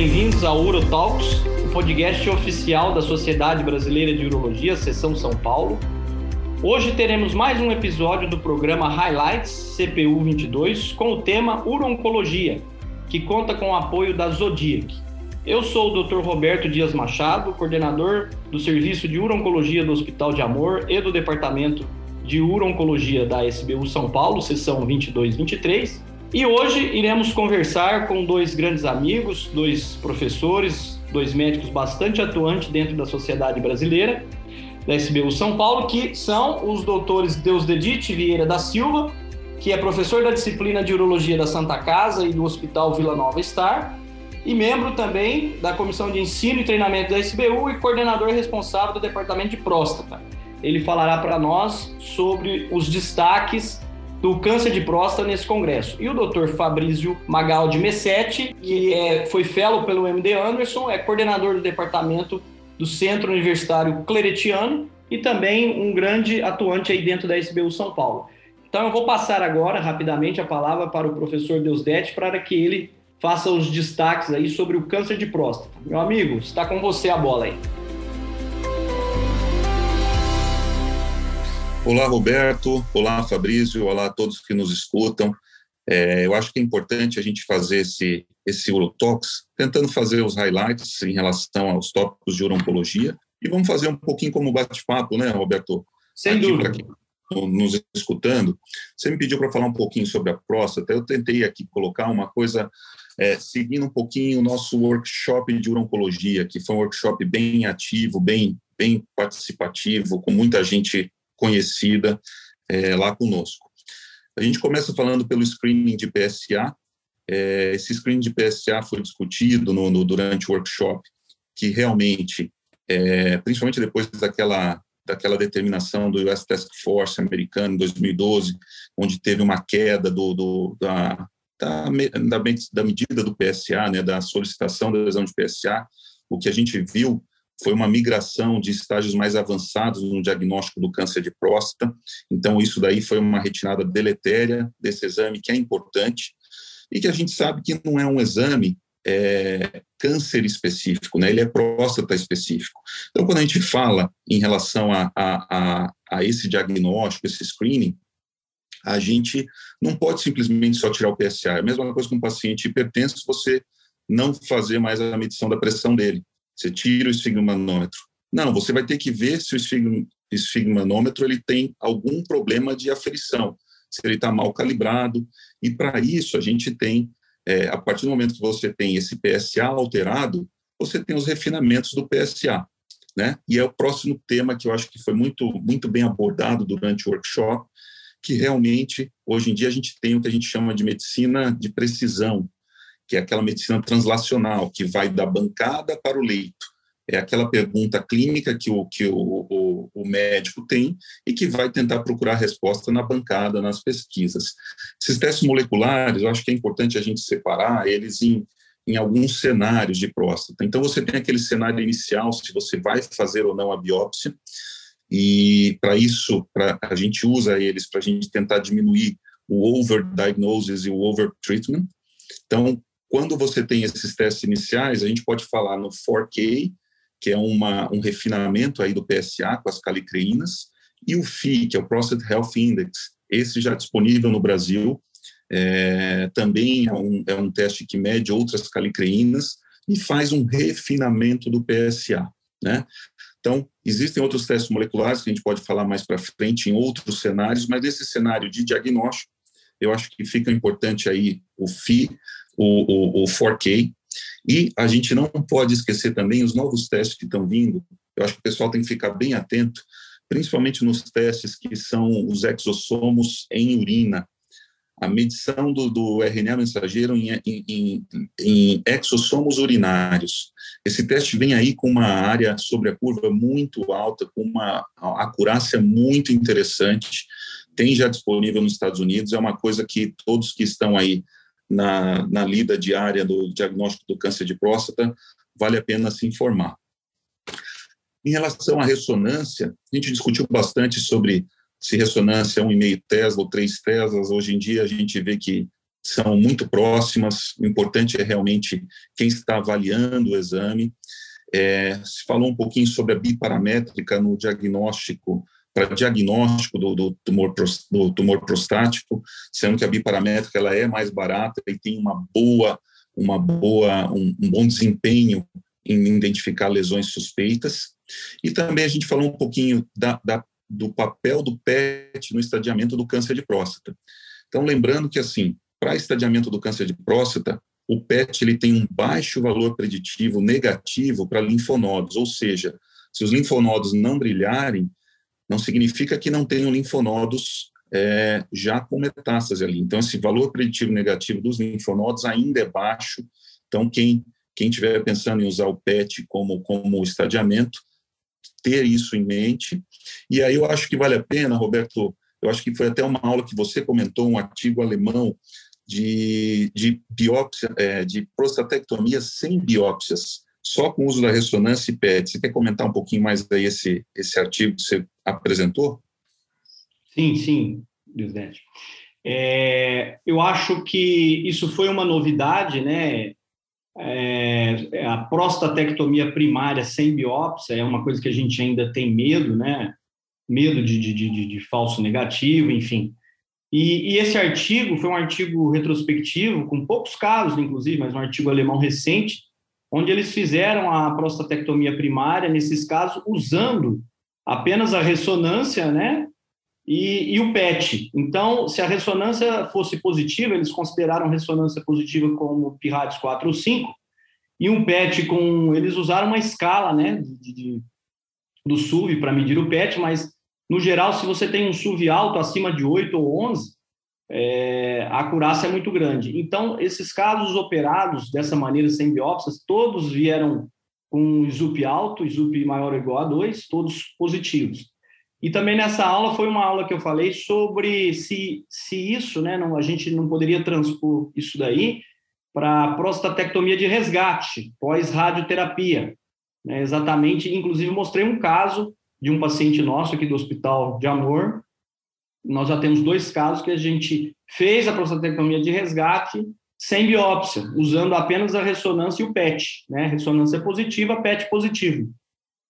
bem-vindos ao Uro Talks, o podcast oficial da Sociedade Brasileira de Urologia, Seção São Paulo. Hoje teremos mais um episódio do programa Highlights CPU 22 com o tema Urologia, que conta com o apoio da Zodiac. Eu sou o Dr. Roberto Dias Machado, coordenador do Serviço de Urologia do Hospital de Amor e do Departamento de Urologia da SBU São Paulo, seção 22-23. E hoje iremos conversar com dois grandes amigos, dois professores, dois médicos bastante atuantes dentro da sociedade brasileira, da SBU São Paulo, que são os doutores Deusdedite Vieira da Silva, que é professor da disciplina de Urologia da Santa Casa e do Hospital Vila Nova Star, e membro também da Comissão de Ensino e Treinamento da SBU e coordenador responsável do Departamento de Próstata. Ele falará para nós sobre os destaques do câncer de próstata nesse congresso. E o Dr. Fabrício Magaldi Messetti, que é, foi fellow pelo MD Anderson, é coordenador do departamento do Centro Universitário Cleretiano e também um grande atuante aí dentro da SBU São Paulo. Então eu vou passar agora rapidamente a palavra para o professor Deusdete para que ele faça os destaques aí sobre o câncer de próstata. Meu amigo, está com você a bola aí. Olá, Roberto. Olá, Fabrício. Olá a todos que nos escutam. É, eu acho que é importante a gente fazer esse, esse Urotox, tentando fazer os highlights em relação aos tópicos de urologia. E vamos fazer um pouquinho como bate-papo, né, Roberto? Sem Aqui dúvida. Aqui, nos escutando. Você me pediu para falar um pouquinho sobre a próstata. Eu tentei aqui colocar uma coisa, é, seguindo um pouquinho o nosso workshop de urologia, que foi um workshop bem ativo, bem, bem participativo, com muita gente conhecida é, lá conosco. A gente começa falando pelo screening de PSA. É, esse screening de PSA foi discutido no, no durante o workshop, que realmente, é, principalmente depois daquela daquela determinação do US Task Force americano em 2012, onde teve uma queda do, do da, da, da, da medida do PSA, né, da solicitação da lesão de PSA, o que a gente viu foi uma migração de estágios mais avançados no diagnóstico do câncer de próstata. Então, isso daí foi uma retirada deletéria desse exame, que é importante, e que a gente sabe que não é um exame é, câncer específico, né? ele é próstata específico. Então, quando a gente fala em relação a, a, a, a esse diagnóstico, esse screening, a gente não pode simplesmente só tirar o PSA. É a mesma coisa com um paciente hipertenso, você não fazer mais a medição da pressão dele. Você tira o esfigmanômetro. Não, você vai ter que ver se o esfigmanômetro ele tem algum problema de aferição, se ele está mal calibrado. E para isso a gente tem, é, a partir do momento que você tem esse PSA alterado, você tem os refinamentos do PSA. Né? E é o próximo tema que eu acho que foi muito, muito bem abordado durante o workshop, que realmente, hoje em dia, a gente tem o que a gente chama de medicina de precisão, que é aquela medicina translacional, que vai da bancada para o leito. É aquela pergunta clínica que o, que o, o, o médico tem e que vai tentar procurar resposta na bancada, nas pesquisas. Esses testes moleculares, eu acho que é importante a gente separar eles em, em alguns cenários de próstata. Então, você tem aquele cenário inicial, se você vai fazer ou não a biópsia, e para isso, pra, a gente usa eles para a gente tentar diminuir o overdiagnosis e o overtreatment. Então, quando você tem esses testes iniciais, a gente pode falar no 4K, que é uma, um refinamento aí do PSA com as calicreínas, e o FI, que é o Prostate Health Index, esse já disponível no Brasil, é, também é um, é um teste que mede outras calicreínas e faz um refinamento do PSA, né? Então, existem outros testes moleculares que a gente pode falar mais para frente em outros cenários, mas nesse cenário de diagnóstico, eu acho que fica importante aí o FI, o, o, o 4K, e a gente não pode esquecer também os novos testes que estão vindo. Eu acho que o pessoal tem que ficar bem atento, principalmente nos testes que são os exossomos em urina. A medição do, do RNA mensageiro em, em, em, exossomos urinários. Esse teste vem aí com uma área sobre a curva muito alta, com uma acurácia muito interessante. Tem já disponível nos Estados Unidos, é uma coisa que todos que estão aí na, na lida diária do diagnóstico do câncer de próstata, vale a pena se informar. Em relação à ressonância, a gente discutiu bastante sobre se ressonância é 1,5 Tesla ou 3 Teslas. Hoje em dia, a gente vê que são muito próximas. O importante é realmente quem está avaliando o exame. É, se falou um pouquinho sobre a biparamétrica no diagnóstico, para diagnóstico do, do, tumor, do tumor prostático, sendo que a biparamétrica ela é mais barata e tem uma boa, uma boa, um, um bom desempenho em identificar lesões suspeitas. E também a gente falou um pouquinho da, da, do papel do PET no estadiamento do câncer de próstata. Então, lembrando que, assim, para estadiamento do câncer de próstata, o PET ele tem um baixo valor preditivo negativo para linfonodos, ou seja, se os linfonodos não brilharem, não significa que não tenham linfonodos é, já com metástase ali. Então, esse valor preditivo negativo dos linfonodos ainda é baixo. Então, quem quem estiver pensando em usar o PET como como estadiamento, ter isso em mente. E aí eu acho que vale a pena, Roberto, eu acho que foi até uma aula que você comentou, um artigo alemão de, de biópsia, é, de prostatectomia sem biópsias, só com o uso da ressonância e PET. Você quer comentar um pouquinho mais aí esse, esse artigo que você apresentou? Sim, sim, presidente. É, eu acho que isso foi uma novidade, né? É, a prostatectomia primária sem biópsia é uma coisa que a gente ainda tem medo, né? Medo de, de, de, de falso negativo, enfim. E, e, esse artigo foi um artigo retrospectivo, com poucos casos, inclusive, mas um artigo alemão recente, onde eles fizeram a prostatectomia primária, nesses casos, usando apenas a ressonância, né? E, e, o PET. Então, se a ressonância fosse positiva, eles consideraram ressonância positiva como PIRADS 4 ou 5, e um PET com. Eles usaram uma escala, né? De, de, do SUV para medir o PET, mas no geral, se você tem um SUV alto acima de 8 ou 11, é, a acurácia é muito grande. Então, esses casos operados dessa maneira, sem biópsias, todos vieram com ISUP alto, ISUP maior ou igual a 2, todos positivos. E também nessa aula foi uma aula que eu falei sobre se, se isso, né, não, a gente não poderia transpor isso daí para prostatectomia de resgate, pós-radioterapia. Né, exatamente, inclusive mostrei um caso de um paciente nosso aqui do Hospital de Amor. Nós já temos dois casos que a gente fez a prostatectomia de resgate sem biópsia, usando apenas a ressonância e o PET, né? Ressonância positiva, PET positivo.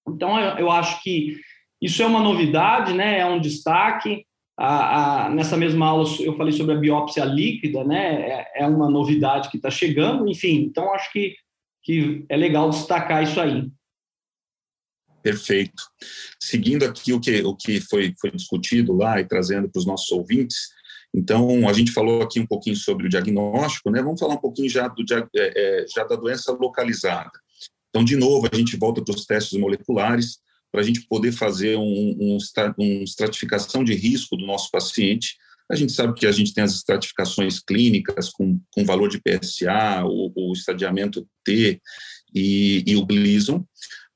Então, eu acho que isso é uma novidade, né? É um destaque. A, a, nessa mesma aula eu falei sobre a biópsia líquida, né? É, é uma novidade que está chegando, enfim. Então, acho que, que é legal destacar isso aí. Perfeito. Seguindo aqui o que, o que foi, foi discutido lá e trazendo para os nossos ouvintes, então a gente falou aqui um pouquinho sobre o diagnóstico, né? Vamos falar um pouquinho já, do, é, é, já da doença localizada. Então, de novo, a gente volta para os testes moleculares para a gente poder fazer um, um, um estratificação de risco do nosso paciente. A gente sabe que a gente tem as estratificações clínicas com, com valor de PSA, o, o estadiamento T e, e o Gleason,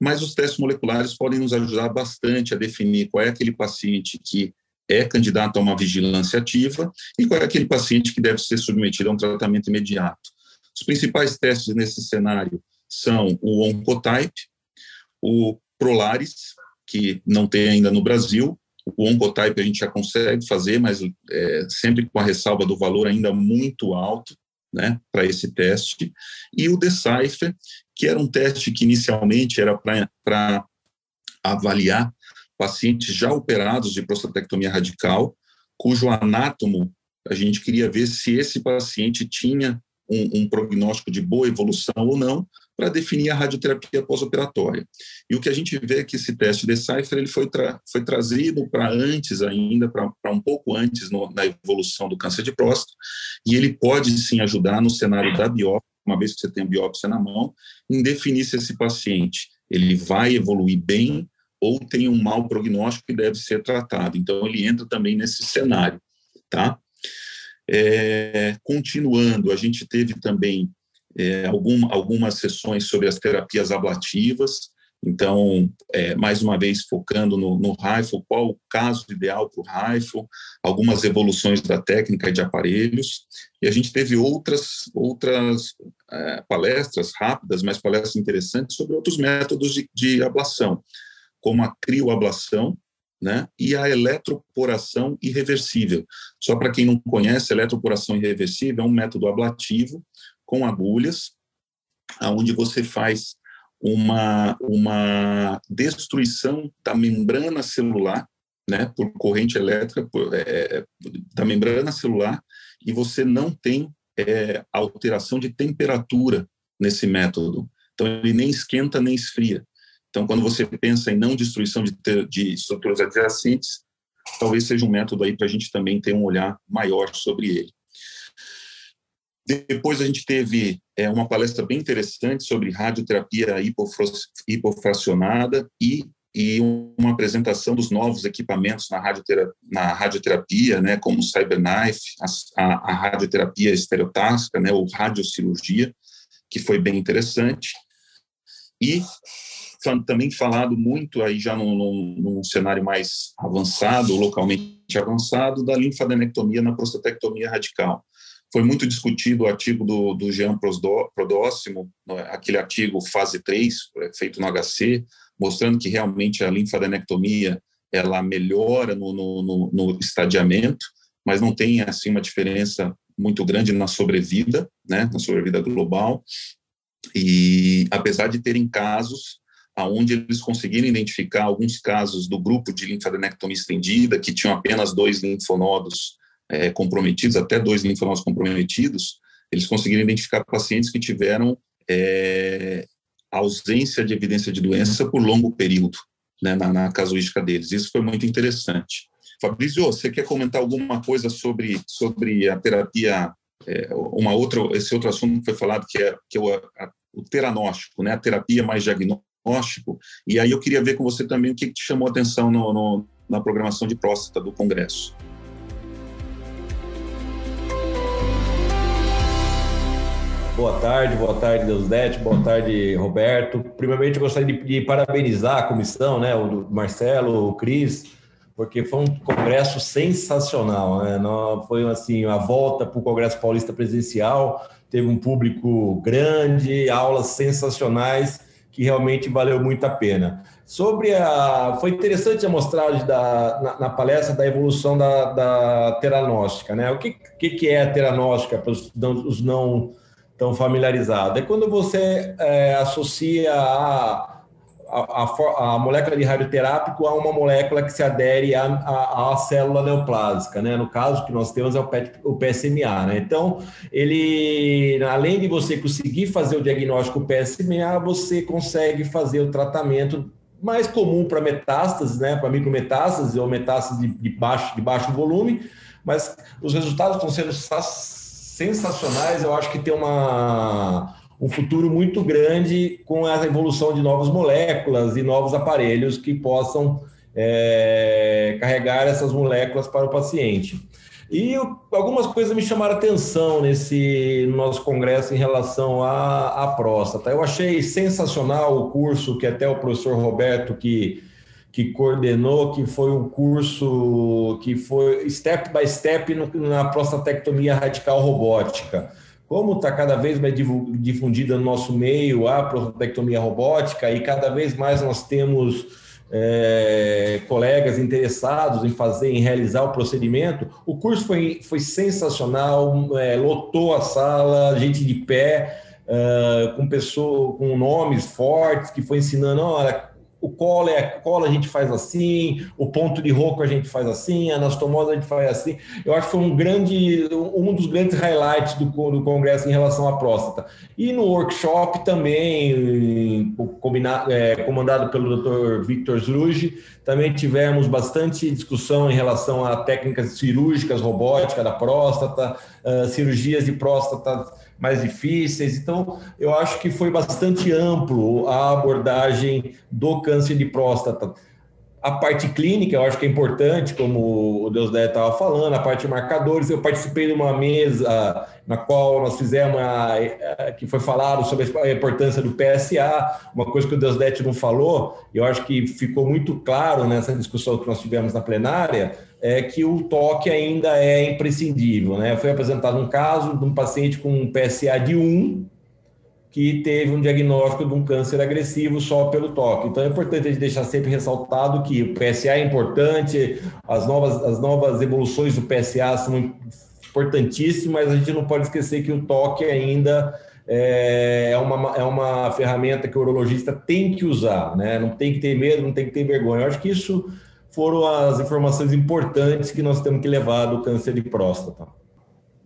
mas os testes moleculares podem nos ajudar bastante a definir qual é aquele paciente que é candidato a uma vigilância ativa e qual é aquele paciente que deve ser submetido a um tratamento imediato. Os principais testes nesse cenário são o Oncotype, o Prolaris, que não tem ainda no Brasil, o Oncotype a gente já consegue fazer, mas é, sempre com a ressalva do valor ainda muito alto, né, para esse teste, e o Decipher, que era um teste que inicialmente era para avaliar pacientes já operados de prostatectomia radical, cujo anátomo a gente queria ver se esse paciente tinha um, um prognóstico de boa evolução ou não, para definir a radioterapia pós-operatória. E o que a gente vê é que esse teste de Decipher ele foi, tra foi trazido para antes ainda, para um pouco antes no, na evolução do câncer de próstata, e ele pode sim ajudar no cenário da biópsia, uma vez que você tem a biópsia na mão, em definir se esse paciente ele vai evoluir bem ou tem um mau prognóstico que deve ser tratado. Então, ele entra também nesse cenário, tá? É, continuando, a gente teve também é, algum, algumas sessões sobre as terapias ablativas, então, é, mais uma vez, focando no, no rifle, qual o caso ideal para o rifle, algumas evoluções da técnica de aparelhos, e a gente teve outras, outras é, palestras rápidas, mas palestras interessantes sobre outros métodos de, de ablação, como a crioablação, né? E a eletroporação irreversível. Só para quem não conhece, eletroporação irreversível é um método ablativo com agulhas, aonde você faz uma, uma destruição da membrana celular, né, por corrente elétrica por, é, da membrana celular, e você não tem é, alteração de temperatura nesse método. Então, ele nem esquenta nem esfria. Então, quando você pensa em não destruição de, de estruturas adjacentes, talvez seja um método aí para a gente também ter um olhar maior sobre ele. Depois a gente teve é, uma palestra bem interessante sobre radioterapia hipofracionada e, e uma apresentação dos novos equipamentos na radioterapia, na radioterapia né, como o CyberKnife, a, a, a radioterapia estereotáxica, né, ou radiocirurgia, que foi bem interessante. E também falado muito aí já num, num, num, cenário mais avançado, localmente avançado, da linfadenectomia na prostatectomia radical. Foi muito discutido o artigo do, do Jean Prodóximo, aquele artigo fase 3, é, feito no HC, mostrando que realmente a linfadenectomia ela melhora no, no, no estadiamento, mas não tem assim uma diferença muito grande na sobrevida, né, na sobrevida global. E apesar de terem casos aonde eles conseguiram identificar alguns casos do grupo de linfadenectomia estendida que tinham apenas dois linfonodos é, comprometidos, até dois linfonodos comprometidos, eles conseguiram identificar pacientes que tiveram é, ausência de evidência de doença por longo período né, na, na casuística deles. Isso foi muito interessante. Fabrício, você quer comentar alguma coisa sobre, sobre a terapia, é, uma outra, esse outro assunto que foi falado, que é, que é o, a, o teranóstico, né, a terapia mais diagnóstico, e aí eu queria ver com você também o que te chamou a atenção no, no, na programação de próstata do Congresso. Boa tarde, boa tarde, Deusdete, boa tarde, Roberto. Primeiramente, eu gostaria de, de, parabenizar a comissão, né, o Marcelo, o Cris, porque foi um congresso sensacional, né? Foi assim, a volta para o Congresso Paulista presencial, teve um público grande, aulas sensacionais, que realmente valeu muito a pena. Sobre a. Foi interessante a mostragem da, na, na palestra da evolução da, da teranóstica, né? O que, que, que é a teranóstica para os, os não tão familiarizado. É quando você é, associa a, a, a, a, molécula de radioterápico a uma molécula que se adere à, célula neoplásica, né? No caso que nós temos é o, PET, o PSMA, né? Então, ele, além de você conseguir fazer o diagnóstico PSMA, você consegue fazer o tratamento mais comum para metástases, né? Para micrometástases ou metástases de, de, baixo, de baixo volume, mas os resultados estão sendo sensacionais. Eu acho que tem uma, um futuro muito grande com a evolução de novas moléculas e novos aparelhos que possam é, carregar essas moléculas para o paciente. E algumas coisas me chamaram atenção nesse nosso congresso em relação à, à próstata. Eu achei sensacional o curso que até o professor Roberto, que que coordenou, que foi um curso que foi step by step na prostatectomia radical robótica. Como está cada vez mais difundida no nosso meio a prostatectomia robótica e cada vez mais nós temos é, colegas interessados em fazer, em realizar o procedimento, o curso foi, foi sensacional, é, lotou a sala, gente de pé, uh, com pessoas com nomes fortes que foi ensinando, olha, o colo é colo a gente faz assim, o ponto de roco a gente faz assim, a anastomose a gente faz assim. Eu acho que foi um grande, um dos grandes highlights do, do congresso em relação à próstata. E no workshop também, combinado, é, comandado pelo Dr. Victor Zrugi, também tivemos bastante discussão em relação a técnicas cirúrgicas robóticas da próstata, uh, cirurgias de próstata mais difíceis. Então, eu acho que foi bastante amplo a abordagem do câncer de próstata. A parte clínica, eu acho que é importante, como o Deus estava falando, a parte de marcadores. Eu participei de uma mesa na qual nós fizemos, a, que foi falado sobre a importância do PSA, uma coisa que o Deus não falou, eu acho que ficou muito claro nessa discussão que nós tivemos na plenária, é que o toque ainda é imprescindível. Né? Foi apresentado um caso de um paciente com um PSA de 1, que teve um diagnóstico de um câncer agressivo só pelo toque. Então é importante a gente deixar sempre ressaltado que o PSA é importante, as novas, as novas evoluções do PSA são importantíssimas, mas a gente não pode esquecer que o toque ainda é, é uma, é uma ferramenta que o urologista tem que usar, né? Não tem que ter medo, não tem que ter vergonha. Eu acho que isso foram as informações importantes que nós temos que levar do câncer de próstata.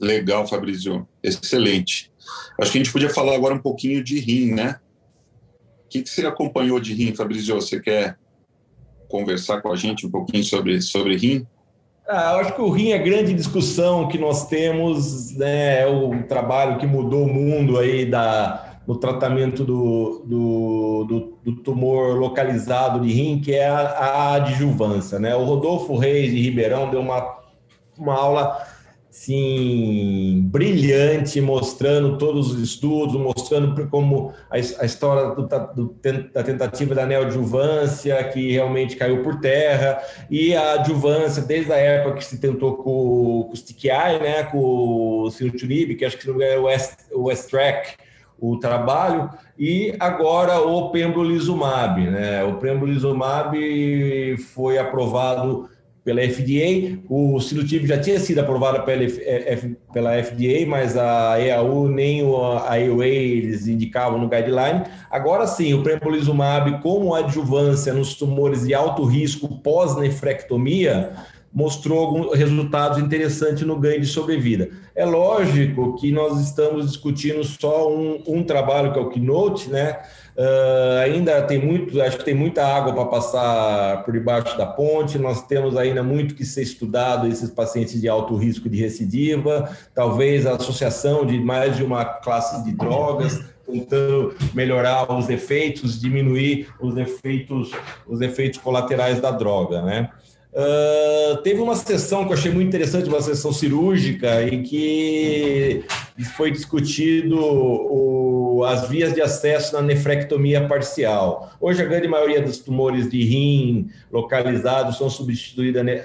Legal, Fabrício. Excelente. Acho que a gente podia falar agora um pouquinho de rim, né? O que, você acompanhou de rim, Fabrício? Você quer conversar com a gente um pouquinho sobre, sobre rim? Ah, eu acho que o rim é a grande discussão que nós temos, né? É o trabalho que mudou o mundo aí da, no tratamento do, do, do, do tumor localizado de rim, que é a, a adjuvância, né? O Rodolfo Reis de Ribeirão deu uma, uma aula sim brilhante, mostrando todos os estudos, mostrando como a, a história do, do, da tentativa da neoadjuvância, que realmente caiu por terra, e a adjuvância, desde a época que se tentou com, com o Stick Eye, né, com o Sinutunib, que acho que não é o West, o West Track, o trabalho, e agora o pembrolizumab. Né? O pembrolizumab foi aprovado pela FDA. O Silutib já tinha sido aprovado pela, pela FDA, mas a EAU nem a EUA eles indicavam no guideline. Agora sim, o pembrolizumab como adjuvância nos tumores de alto risco pós-nefrectomia mostrou resultados interessantes no ganho de sobrevida. É lógico que nós estamos discutindo só um, um trabalho que é o Keynote, né? Uh, ainda tem muito, acho que tem muita água para passar por debaixo da ponte. Nós temos ainda muito que ser estudado esses pacientes de alto risco de recidiva, talvez a associação de mais de uma classe de drogas, tentando melhorar os efeitos, diminuir os efeitos, os efeitos colaterais da droga, né? Uh, teve uma sessão que eu achei muito interessante, uma sessão cirúrgica, em que foi discutido o, as vias de acesso na nefrectomia parcial. Hoje, a grande maioria dos tumores de rim localizados são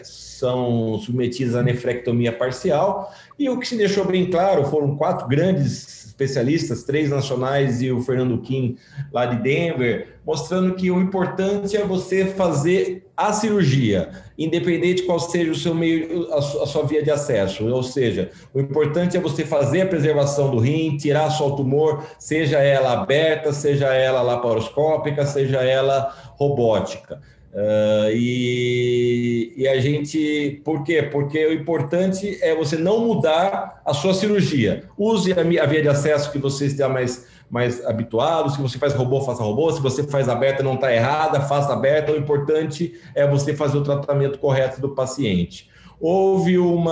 são submetidos à nefrectomia parcial, e o que se deixou bem claro foram quatro grandes especialistas, três nacionais e o Fernando Kim lá de Denver, mostrando que o importante é você fazer a cirurgia, independente qual seja o seu meio, a sua via de acesso. Ou seja, o importante é você fazer a preservação do rim, tirar só o tumor, seja ela aberta, seja ela laparoscópica, seja ela robótica. Uh, e, e, a gente, por quê? Porque o importante é você não mudar a sua cirurgia. Use a, a via de acesso que você está mais, mais habituado. Se você faz robô, faça robô. Se você faz aberta, não está errada, faça aberta. O importante é você fazer o tratamento correto do paciente houve uma,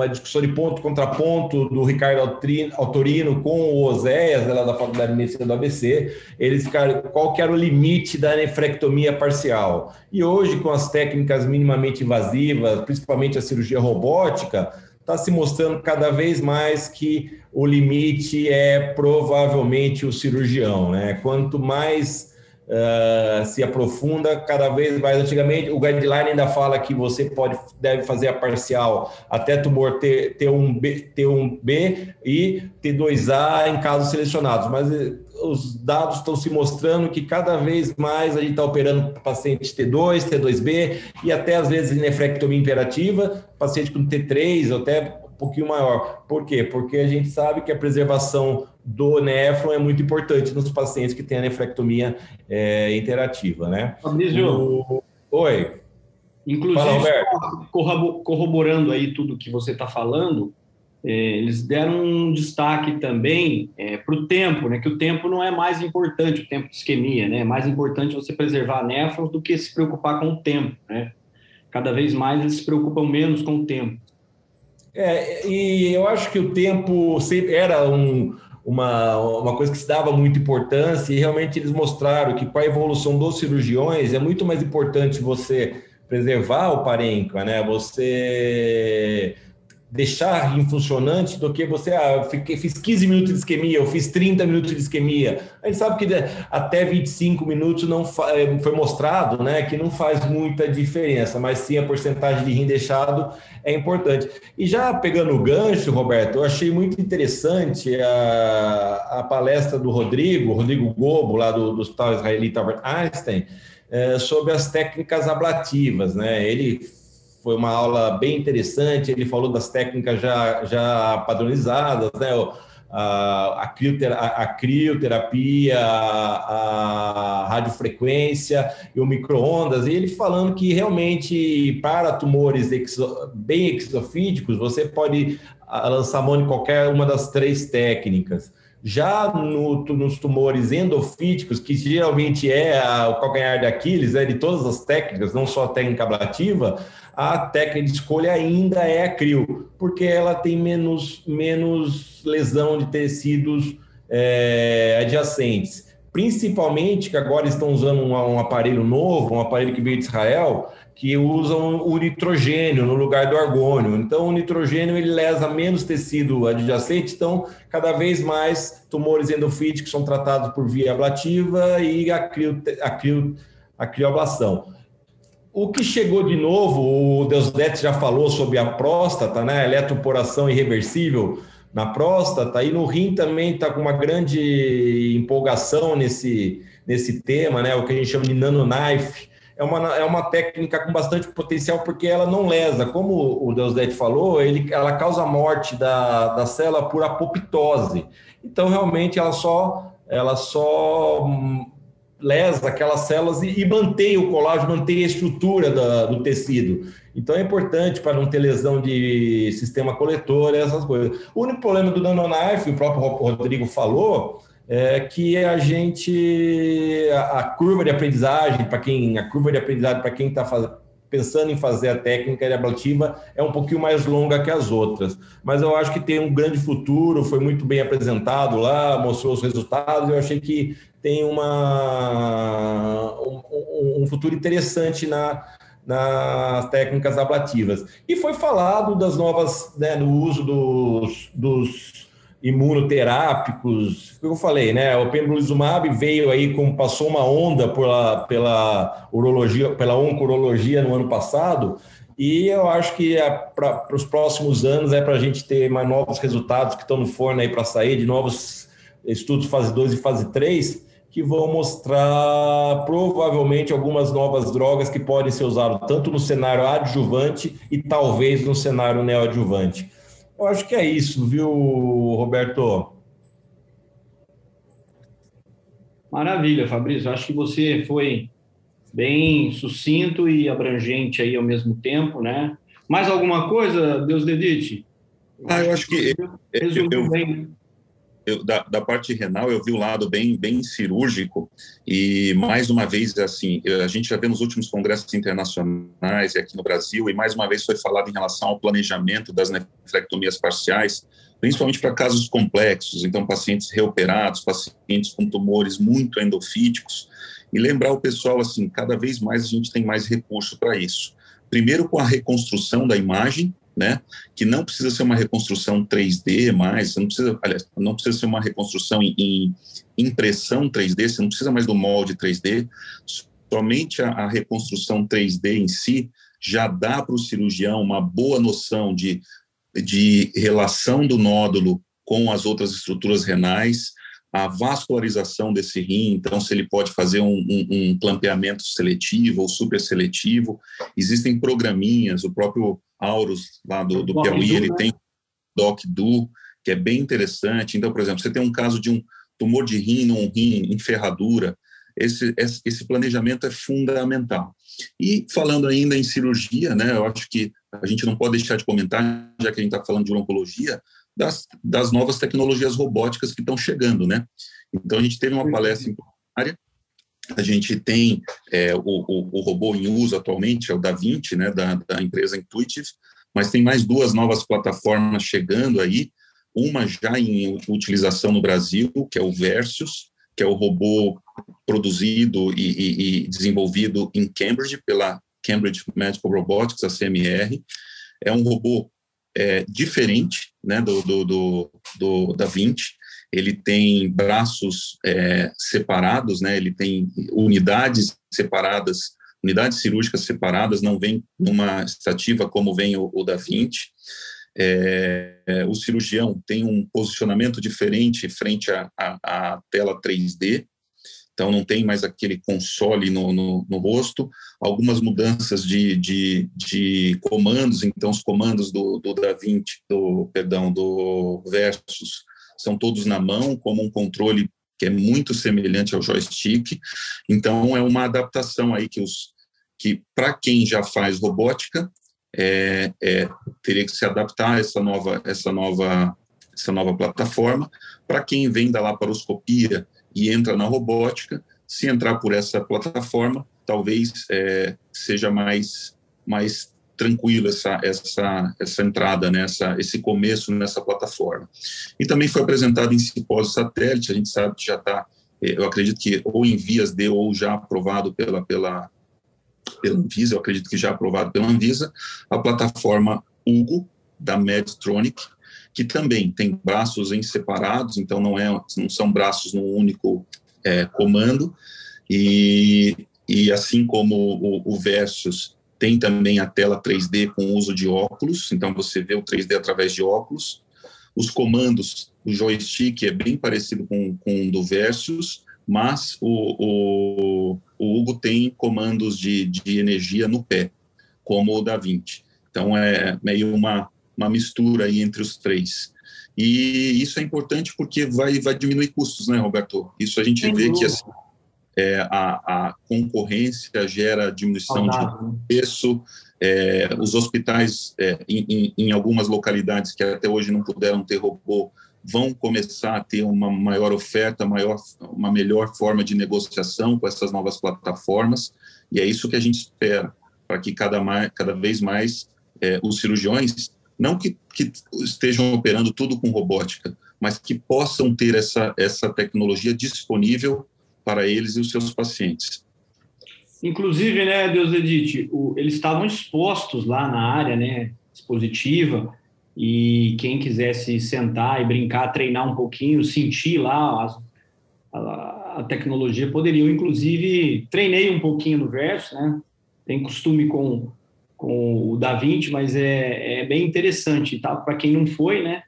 uma discussão de ponto contra ponto do Ricardo Autorino com o Oséias, lá da Faculdade de Medicina do ABC, eles ficaram, qual que era o limite da nefrectomia parcial. E hoje, com as técnicas minimamente invasivas, principalmente a cirurgia robótica, está se mostrando cada vez mais que o limite é provavelmente o cirurgião. Né? Quanto mais uh, se aprofunda cada vez mais. Antigamente, o guideline ainda fala que você pode, deve fazer a parcial até tumor T, T1B, T1B e T2A em casos selecionados, mas eh, os dados estão se mostrando que cada vez mais a gente está operando pacientes T2, T2B e até às vezes nefrectomia imperativa, paciente com T3 ou até pouquinho maior. Por quê? Porque a gente sabe que a preservação do néfron é muito importante nos pacientes que têm a nefrectomia é, interativa, né? Fabrício, o... Oi. Inclusive, Fala, corroborando aí tudo que você está falando, é, eles deram um destaque também é, para o tempo, né? Que o tempo não é mais importante, o tempo de isquemia, né? É mais importante você preservar a néfron do que se preocupar com o tempo, né? Cada vez mais eles se preocupam menos com o tempo. É, e eu acho que o tempo sempre era um, uma, uma coisa que se dava muita importância e realmente eles mostraram que com a evolução dos cirurgiões é muito mais importante você preservar o parênquima, né? Você deixar funcionante do que você, ah, eu fiquei, fiz 15 minutos de isquemia, eu fiz 30 minutos de isquemia. A gente sabe que até 25 minutos não eh, foi mostrado, né, que não faz muita diferença, mas sim a porcentagem de rim deixado é importante. E já pegando o gancho, Roberto, eu achei muito interessante a, a palestra do Rodrigo, Rodrigo Gobo, lá do, do Hospital Israelita Albert Einstein, é, sobre as técnicas ablativas, né? Ele foi uma aula bem interessante, ele falou das técnicas já, já padronizadas, né? A, a, a, a crioterapia, a, a radiofrequência e o microondas, e ele falando que realmente para tumores exo, bem exofídicos, você pode lançar mão de qualquer uma das três técnicas. Já no, nos tumores endofíticos, que geralmente é a, o calcanhar de Aquiles, é de todas as técnicas, não só a técnica ablativa, a técnica de escolha ainda é a CRIO, porque ela tem menos, menos lesão de tecidos é, adjacentes. Principalmente que agora estão usando um, um, aparelho novo, um aparelho que veio de Israel, que usam o nitrogênio no lugar do argônio. Então, o nitrogênio ele lesa menos tecido adjacente, então, cada vez mais tumores endofíticos são tratados por via ablativa e a, crio, a, crio, a crioablação. O que chegou de novo, o Deusdete já falou sobre a próstata, né? Eletroporação irreversível na próstata, e no rim também está com uma grande empolgação nesse, nesse tema, né? O que a gente chama de nanoknife. É uma, é uma técnica com bastante potencial porque ela não lesa. Como o Deusdete falou, ele, ela causa a morte da, da célula por apoptose. Então, realmente, ela só, ela só lesa aquelas células e, e mantém o colágeno, mantém a estrutura da, do tecido. Então é importante para não ter lesão de sistema coletor, essas coisas. O único problema do nanoknife, o próprio Rodrigo falou, é que a gente a, a curva de aprendizagem para quem a curva de aprendizagem para quem está pensando em fazer a técnica ablativa é um pouquinho mais longa que as outras, mas eu acho que tem um grande futuro, foi muito bem apresentado lá, mostrou os resultados, eu achei que tem uma, um, um futuro interessante na, nas técnicas ablativas. E foi falado das novas, né, no uso dos, dos imunoterápicos, eu falei, né? O pembrolizumab veio aí como passou uma onda pela, pela urologia, pela oncorologia no ano passado, e eu acho que é para os próximos anos é para a gente ter mais novos resultados que estão no forno aí para sair, de novos estudos fase 2 e fase 3, que vão mostrar provavelmente algumas novas drogas que podem ser usadas tanto no cenário adjuvante e talvez no cenário neoadjuvante. Eu acho que é isso, viu, Roberto? Maravilha, Fabrício. Acho que você foi bem sucinto e abrangente aí ao mesmo tempo, né? Mais alguma coisa, Deus dedite? Ah, eu acho que resumiu bem. Eu, da, da, parte renal, eu vi o lado bem, bem cirúrgico e, mais uma vez, assim, a gente já vê nos últimos congressos internacionais e aqui no Brasil, e mais uma vez foi falado em relação ao planejamento das nefrectomias parciais, principalmente para casos complexos, então pacientes reoperados, pacientes com tumores muito endofíticos, e lembrar o pessoal, assim, cada vez mais a gente tem mais recurso para isso. Primeiro com a reconstrução da imagem, né? Que não precisa ser uma reconstrução 3D mais, não precisa, aliás, não precisa ser uma reconstrução em, em impressão 3D, você não precisa mais do molde 3D, somente a, a reconstrução 3D em si já dá para o cirurgião uma boa noção de, de relação do nódulo com as outras estruturas renais, a vascularização desse rim, então se ele pode fazer um, um, um clampeamento seletivo ou super seletivo. Existem programinhas, o próprio Aurus, lá do, do Piauí, ele né? tem DocDu, que é bem interessante. Então, por exemplo, você tem um caso de um tumor de rim num rim em ferradura, esse, esse planejamento é fundamental. E falando ainda em cirurgia, né, eu acho que a gente não pode deixar de comentar, já que a gente está falando de oncologia, das, das novas tecnologias robóticas que estão chegando, né? Então, a gente teve uma palestra em área, a gente tem é, o, o, o, robô em uso atualmente, é o Da Vinci, né, da, da empresa Intuitive, mas tem mais duas novas plataformas chegando aí, uma já em utilização no Brasil, que é o Versus, que é o robô produzido e, e, e desenvolvido em Cambridge pela Cambridge Medical Robotics, a CMR. É um robô é, diferente né, do, do, do, do da 20. Ele tem braços é, separados, né, ele tem unidades separadas, unidades cirúrgicas separadas, não vem numa estativa como vem o, o da 20. É, é, o cirurgião tem um posicionamento diferente frente à, à, à tela 3D, então não tem mais aquele console no, no, no rosto, algumas mudanças de, de, de, comandos, então os comandos do, do DaVinci, do, perdão, do Versus, são todos na mão, como um controle que é muito semelhante ao joystick, então é uma adaptação aí que os que para quem já faz robótica é, é, teria que se adaptar a essa nova essa nova essa nova plataforma. Para quem vem da laparoscopia e entra na robótica, se entrar por essa plataforma, talvez é, seja mais, mais tranquilo essa, essa, essa entrada, nessa, esse começo nessa plataforma. E também foi apresentado em simpósio satélite, a gente sabe que já está, é, eu acredito que ou em vias de ou já aprovado pela, pela, pela Anvisa, eu acredito que já aprovado pela Anvisa, a plataforma Hugo, da Medtronic, que também tem braços em separados, então não, é, não são braços num único é, comando, e, e assim como o, o Versus tem também a tela 3D com uso de óculos, então você vê o 3D através de óculos. Os comandos, o joystick é bem parecido com, com o do Versus, mas o, o, o Hugo tem comandos de, de energia no pé, como o da 20. Então é meio uma, uma mistura aí entre os três. E isso é importante porque vai, vai diminuir custos, né, Roberto? Isso a gente vê que assim, é, a, a, concorrência gera diminuição de né? preço. É, os hospitais, é, em, em, algumas localidades que até hoje não puderam ter robô, vão começar a ter uma maior oferta, maior, uma melhor forma de negociação com essas novas plataformas. E é isso que a gente espera, para que cada, mais, cada vez mais é, os cirurgiões não que, que, estejam operando tudo com robótica, mas que possam ter essa, essa tecnologia disponível para eles e os seus pacientes. Inclusive, né, Deus Edite, o, eles estavam expostos lá na área, né, expositiva, e quem quisesse sentar e brincar, treinar um pouquinho, sentir lá as, a, a, tecnologia, poderia. Eu, inclusive, treinei um pouquinho no verso, né, tem costume com com o Da Vinci, mas é, é bem interessante, tá? Para quem não foi, né?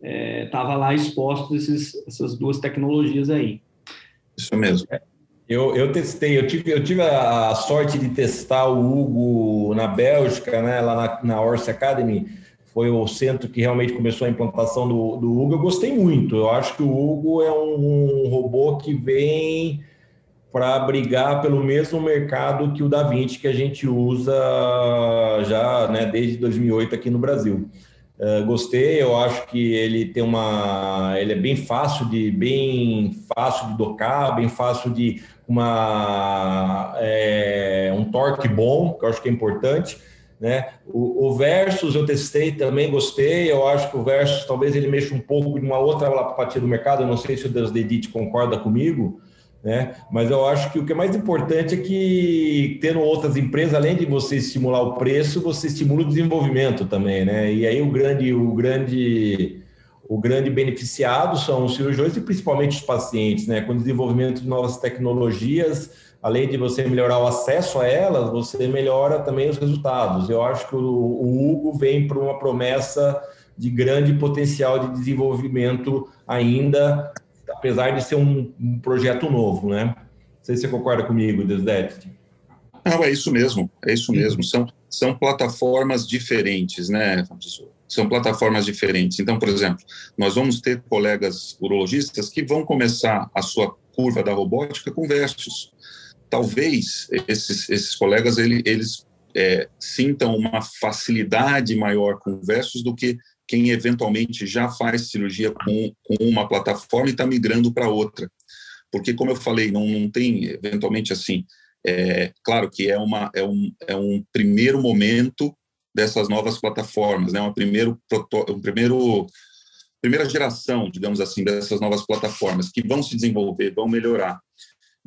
É, lá exposto esses, essas duas tecnologias aí. Isso mesmo. Eu, eu testei, eu tive, eu tive a sorte de testar o Hugo na Bélgica, né, lá na, na Orse Academy, foi o centro que realmente começou a implantação do, do Hugo. Eu gostei muito, eu acho que o Hugo é um, um robô que vem para brigar pelo mesmo mercado que o Da Vinci que a gente usa já né, desde 2008 aqui no Brasil. Uh, gostei, eu acho que ele tem uma, ele é bem fácil de, bem fácil de docar, bem fácil de uma, é, um torque bom, que eu acho que é importante. Né? O, o, Versus eu testei também, gostei. Eu acho que o Versus talvez ele mexa um pouco de uma outra lapatia do mercado. Eu não sei se o Deus Dedite concorda comigo, né? Mas eu acho que o que é mais importante é que, tendo outras empresas, além de você estimular o preço, você estimula o desenvolvimento também, né? E aí o grande, o grande, o grande beneficiado são os cirurgiões e principalmente os pacientes, né? Com o desenvolvimento de novas tecnologias, além de você melhorar o acesso a elas, você melhora também os resultados. Eu acho que o, o Hugo vem para uma promessa de grande potencial de desenvolvimento ainda apesar de ser um, um projeto novo, né? Não sei se você concorda comigo, Desdet. Não, é isso mesmo, é isso mesmo. São, são plataformas diferentes, né? São plataformas diferentes. Então, por exemplo, nós vamos ter colegas urologistas que vão começar a sua curva da robótica com versos. Talvez esses, esses colegas ele, eles é, sintam uma facilidade maior com versos do que quem eventualmente já faz cirurgia com, com uma plataforma e está migrando para outra. Porque, como eu falei, não, não tem, eventualmente, assim, é, claro que é, uma, é, um, é um primeiro momento dessas novas plataformas, né? Um primeiro, um primeiro primeira geração, digamos assim, dessas novas plataformas que vão se desenvolver, vão melhorar.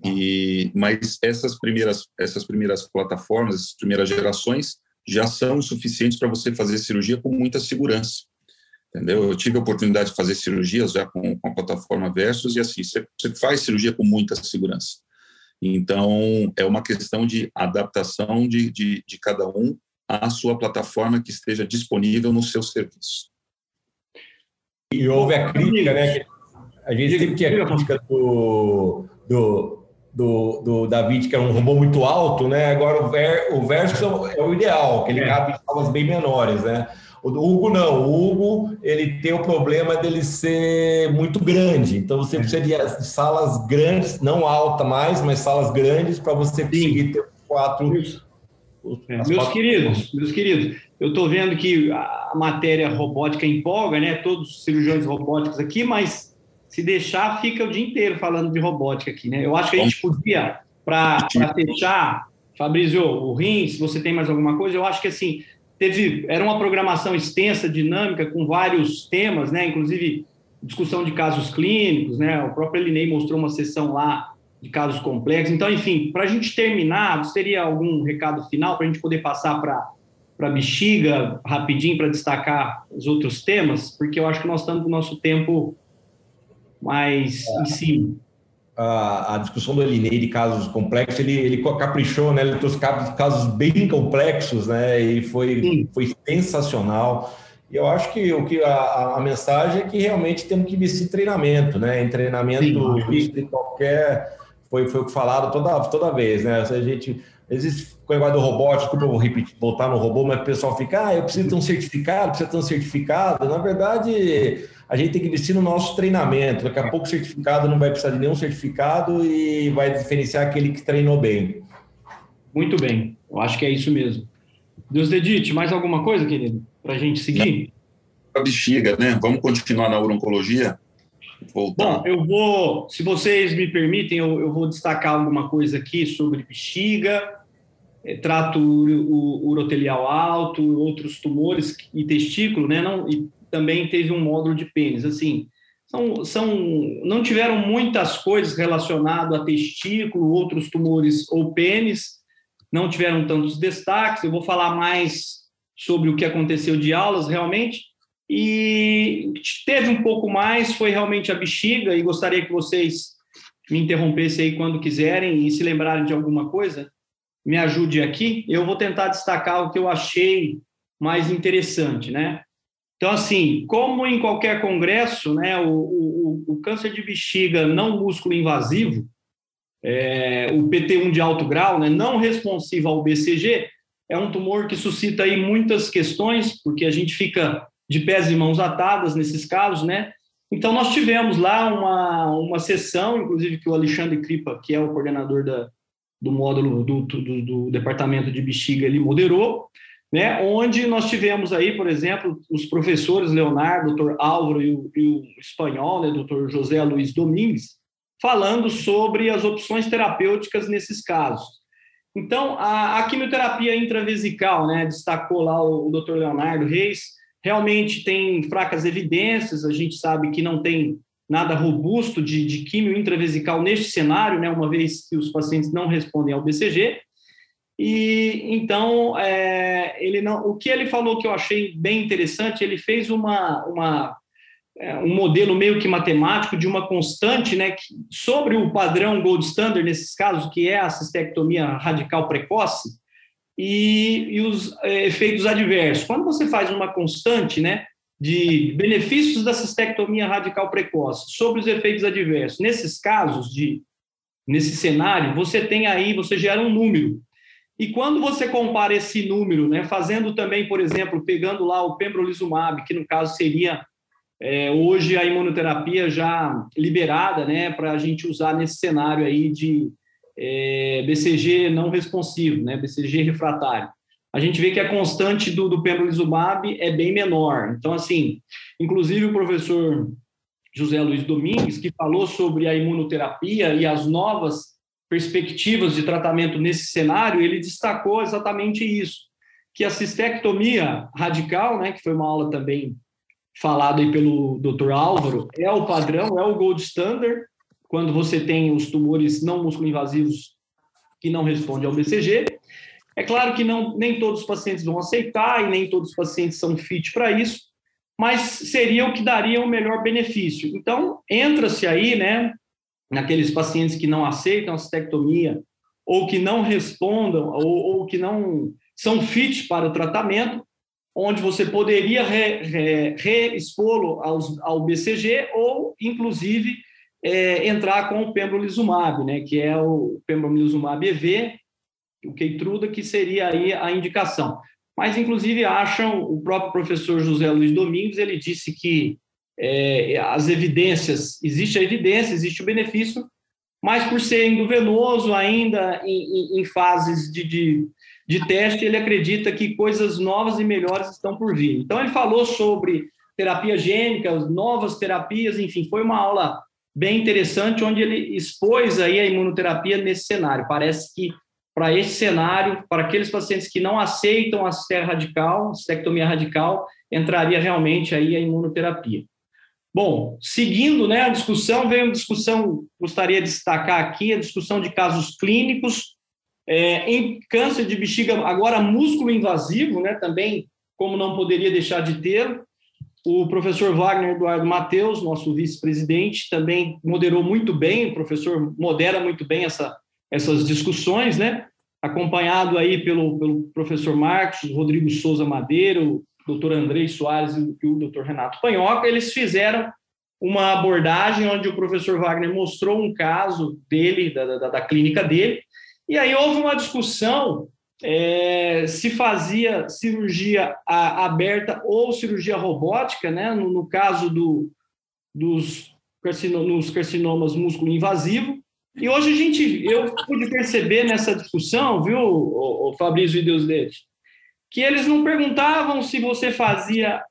E mas essas primeiras essas primeiras plataformas, essas primeiras gerações já são suficientes para você fazer cirurgia com muita segurança. Entendeu? Eu tive a oportunidade de fazer cirurgias já com, com a plataforma Versus e assim, você, você faz cirurgia com muita segurança. Então, é uma questão de adaptação de, de, de cada um à sua plataforma que esteja disponível no seu serviço. E houve a crítica, né? A gente sempre tinha a crítica do, do, do, do David, que é um robô muito alto, né? Agora o, ver, o Versus é o ideal, que ele é. cabe em salas bem menores, né? O Hugo não, o Hugo ele tem o problema dele ser muito grande, então você precisa de salas grandes, não alta mais, mas salas grandes para você conseguir ter quatro. É, meus quatro... queridos, meus queridos, eu estou vendo que a matéria robótica empolga, né? Todos os cirurgiões robóticos aqui, mas se deixar, fica o dia inteiro falando de robótica aqui, né? Eu acho que a gente podia, para fechar, Fabrício, o rim, se você tem mais alguma coisa, eu acho que assim, teve era uma programação extensa, dinâmica, com vários temas, né? Inclusive discussão de casos clínicos, né? O próprio Elinei mostrou uma sessão lá de casos complexos. Então, enfim, para a gente terminar, você teria algum recado final para a gente poder passar para para bexiga rapidinho para destacar os outros temas, porque eu acho que nós estamos com o nosso tempo mais é. em cima a, a, discussão do Elinei de casos complexos, ele, ele caprichou, né? Ele trouxe casos bem complexos, né? E foi, foi sensacional. E eu acho que o que a, a, mensagem é que realmente temos que investir em treinamento, né? Em treinamento de qualquer. Foi, foi o que falado toda, toda vez, né? A gente. Existe o negócio do robótico, como eu vou repetir, voltar no robô, mas o pessoal fica, ah, eu preciso ter um certificado, preciso ter um certificado. Na verdade, a gente tem que investir no nosso treinamento. Daqui a pouco o certificado não vai precisar de nenhum certificado e vai diferenciar aquele que treinou bem. Muito bem, eu acho que é isso mesmo. Deus dedite, mais alguma coisa, querido, para a gente seguir? A bexiga, né? Vamos continuar na urologia? Voltar. Bom, eu vou, se vocês me permitem, eu, eu vou destacar alguma coisa aqui sobre bexiga, é, trato o, o urotelial alto, outros tumores e testículo, né? Não, e também teve um módulo de pênis. Assim, são, são, não tiveram muitas coisas relacionadas a testículo, outros tumores ou pênis, não tiveram tantos destaques. Eu vou falar mais sobre o que aconteceu de aulas realmente. E teve um pouco mais, foi realmente a bexiga, e gostaria que vocês me interrompessem aí quando quiserem e se lembrarem de alguma coisa, me ajude aqui. Eu vou tentar destacar o que eu achei mais interessante, né? Então, assim, como em qualquer congresso, né, o, o, o câncer de bexiga não músculo invasivo, é, o PT1 de alto grau, né, não responsivo ao BCG, é um tumor que suscita aí muitas questões, porque a gente fica de pés e mãos atadas nesses casos, né? Então, nós tivemos lá uma, uma sessão, inclusive que o Alexandre Kripa, que é o coordenador da, do módulo do, do, do departamento de bexiga, ele moderou, né, onde nós tivemos aí, por exemplo, os professores Leonardo, doutor Álvaro e o, e o espanhol, né, doutor José Luiz Domingues, falando sobre as opções terapêuticas nesses casos. Então, a, a quimioterapia intravesical, né, destacou lá o, o doutor Leonardo Reis, realmente tem fracas evidências, a gente sabe que não tem nada robusto de, de quimio intravesical neste cenário, né, uma vez que os pacientes não respondem ao BCG, e então é, ele não, o que ele falou que eu achei bem interessante, ele fez uma, uma é, um modelo meio que matemático de uma constante, né, que, sobre o padrão gold standard nesses casos, que é a cistectomia radical precoce e, e os é, efeitos adversos. Quando você faz uma constante, né, de benefícios da cistectomia radical precoce sobre os efeitos adversos, nesses casos de nesse cenário, você tem aí, você gera um número e quando você compara esse número, né, fazendo também, por exemplo, pegando lá o pembrolizumab, que no caso seria é, hoje a imunoterapia já liberada, né, para a gente usar nesse cenário aí de é, BCG não responsivo, né, BCG refratário. A gente vê que a constante do, do pembrolizumab é bem menor. Então, assim, inclusive o professor José Luiz Domingues, que falou sobre a imunoterapia e as novas perspectivas de tratamento nesse cenário, ele destacou exatamente isso, que a cistectomia radical, né, que foi uma aula também falada aí pelo Dr. Álvaro, é o padrão, é o gold standard, quando você tem os tumores não músculo invasivos que não respondem ao BCG, É claro que não, nem todos os pacientes vão aceitar e nem todos os pacientes são fit para isso, mas seria o que daria o melhor benefício. Então, entra-se aí, né, naqueles pacientes que não aceitam a cistectomia ou que não respondam ou, ou que não são fit para o tratamento, onde você poderia reexpô-lo re, ao BCG ou, inclusive, é, entrar com o pembrolizumab, né, que é o pembrolizumab EV, o Keytruda, que seria aí a indicação. Mas, inclusive, acham, o próprio professor José Luiz Domingos, ele disse que é, as evidências, existe a evidência, existe o benefício, mas por ser endovenoso ainda em, em, em fases de, de, de, teste, ele acredita que coisas novas e melhores estão por vir. Então, ele falou sobre terapia gênica, novas terapias, enfim, foi uma aula bem interessante, onde ele expôs aí a imunoterapia nesse cenário. Parece que para esse cenário, para aqueles pacientes que não aceitam a CER radical, cistectomia radical, entraria realmente aí a imunoterapia. Bom, seguindo né, a discussão, veio uma discussão, gostaria de destacar aqui, a discussão de casos clínicos é, em câncer de bexiga, agora músculo invasivo, né, também, como não poderia deixar de ter. O professor Wagner Eduardo Mateus, nosso vice-presidente, também moderou muito bem, o professor modera muito bem essa, essas discussões, né? acompanhado aí pelo, pelo professor Marcos, Rodrigo Souza Madeira, o doutor Andrei Soares e o doutor Renato Panhoca, eles fizeram uma abordagem onde o professor Wagner mostrou um caso dele, da, da, da clínica dele, e aí houve uma discussão é, se fazia cirurgia aberta ou cirurgia robótica, né? no, no caso do, dos nos carcinomas músculo invasivo, e hoje a gente, eu pude perceber nessa discussão, viu, o, o Fabrício e Deus deles, que eles não perguntavam se você fazia,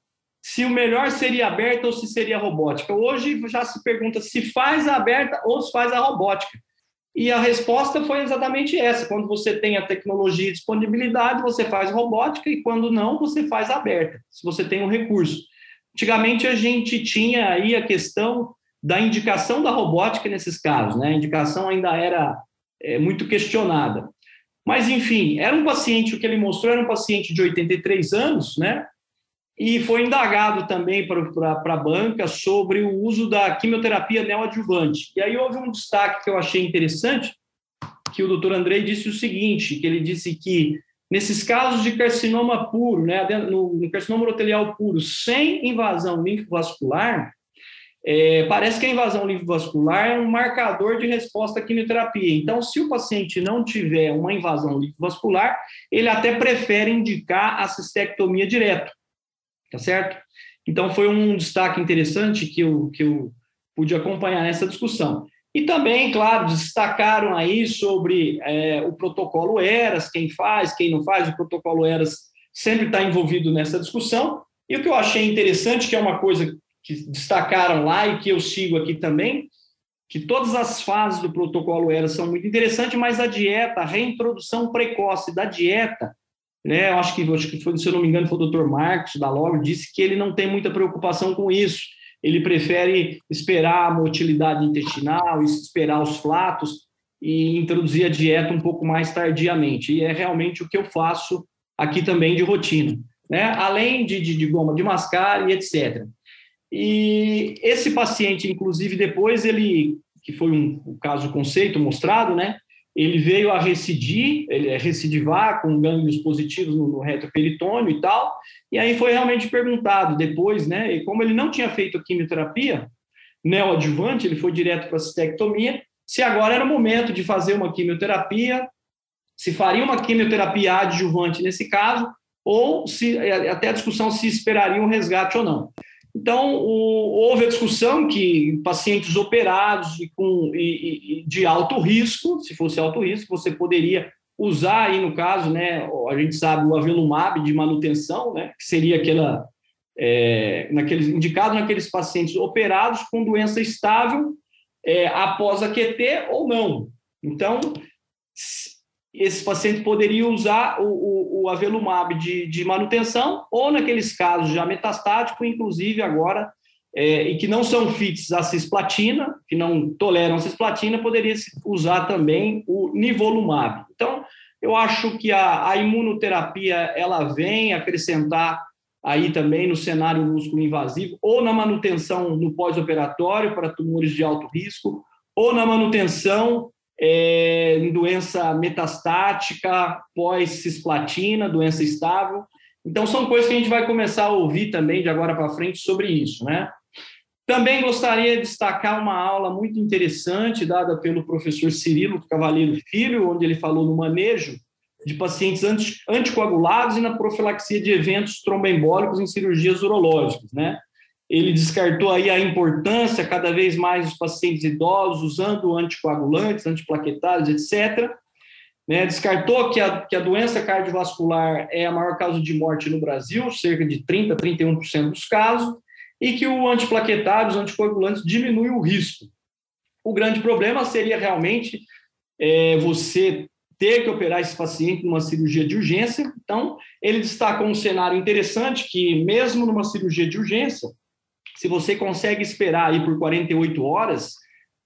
se o melhor seria aberta ou se seria robótica. Hoje já se pergunta se faz a aberta ou se faz a robótica. E a resposta foi exatamente essa: quando você tem a tecnologia e disponibilidade, você faz robótica, e quando não, você faz aberta, se você tem o um recurso. Antigamente a gente tinha aí a questão da indicação da robótica nesses casos, né? A indicação ainda era é, muito questionada. Mas, enfim, era um paciente, o que ele mostrou era um paciente de 83 anos, né? E foi indagado também para a banca sobre o uso da quimioterapia neoadjuvante. E aí houve um destaque que eu achei interessante, que o doutor Andrei disse o seguinte, que ele disse que nesses casos de carcinoma puro, né, no, no carcinoma urotelial puro, sem invasão linfovascular, é, parece que a invasão linfovascular é um marcador de resposta à quimioterapia. Então, se o paciente não tiver uma invasão linfovascular, ele até prefere indicar a cistectomia direto, tá certo? Então, foi um destaque interessante que eu, que eu pude acompanhar nessa discussão. E também, claro, destacaram aí sobre é, o protocolo ERAS, quem faz, quem não faz, o protocolo ERAS sempre está envolvido nessa discussão. E o que eu achei interessante, que é uma coisa que destacaram lá e que eu sigo aqui também, que todas as fases do protocolo ERA são muito interessantes, mas a dieta, a reintrodução precoce da dieta, né, eu acho que, acho que foi, se eu não me engano, foi o doutor Marcos da Log, disse que ele não tem muita preocupação com isso, ele prefere esperar a motilidade intestinal, esperar os flatos e introduzir a dieta um pouco mais tardiamente, e é realmente o que eu faço aqui também de rotina, né, além de, de, de goma de mascar e etc. E esse paciente, inclusive, depois ele, que foi um, um caso conceito mostrado, né? Ele veio a recidir, ele é recidivar com gânglios positivos no, no retroperitônio e tal. E aí foi realmente perguntado depois, né? E como ele não tinha feito quimioterapia neoadjuvante, ele foi direto para a cistectomia. Se agora era o momento de fazer uma quimioterapia, se faria uma quimioterapia adjuvante nesse caso, ou se até a discussão se esperaria um resgate ou não. Então, o, houve a discussão que pacientes operados e, com, e, e de alto risco, se fosse alto risco, você poderia usar aí, no caso, né, a gente sabe o avelumab de manutenção, né, que seria aquela, é, naqueles, indicado naqueles pacientes operados com doença estável é, após a QT ou não. Então, esse paciente poderia usar o, o, o avelumab de, de, manutenção, ou naqueles casos já metastático, inclusive agora, é, e que não são fits a cisplatina, que não toleram cisplatina, poderia usar também o nivolumab. Então, Eu acho que a, a imunoterapia ela vem acrescentar aí também no cenário músculo invasivo, ou na manutenção no pós-operatório para tumores de alto risco, ou na manutenção é, em doença metastática, pós-cisplatina, doença estável. Então, são coisas que a gente vai começar a ouvir também de agora para frente sobre isso, né? Também gostaria de destacar uma aula muito interessante dada pelo professor Cirilo Cavaleiro Filho, onde ele falou no manejo de pacientes anticoagulados e na profilaxia de eventos tromboembólicos em cirurgias urológicas, né? Ele descartou aí a importância cada vez mais dos pacientes idosos usando anticoagulantes, antiplaquetários, etc. Né? Descartou que a, que a doença cardiovascular é a maior causa de morte no Brasil, cerca de 30, 31% dos casos, e que o antiplaquetário, os anticoagulantes, diminuem o risco. O grande problema seria realmente é, você ter que operar esse paciente numa cirurgia de urgência. Então, ele destacou um cenário interessante que, mesmo numa cirurgia de urgência, se você consegue esperar aí por 48 horas,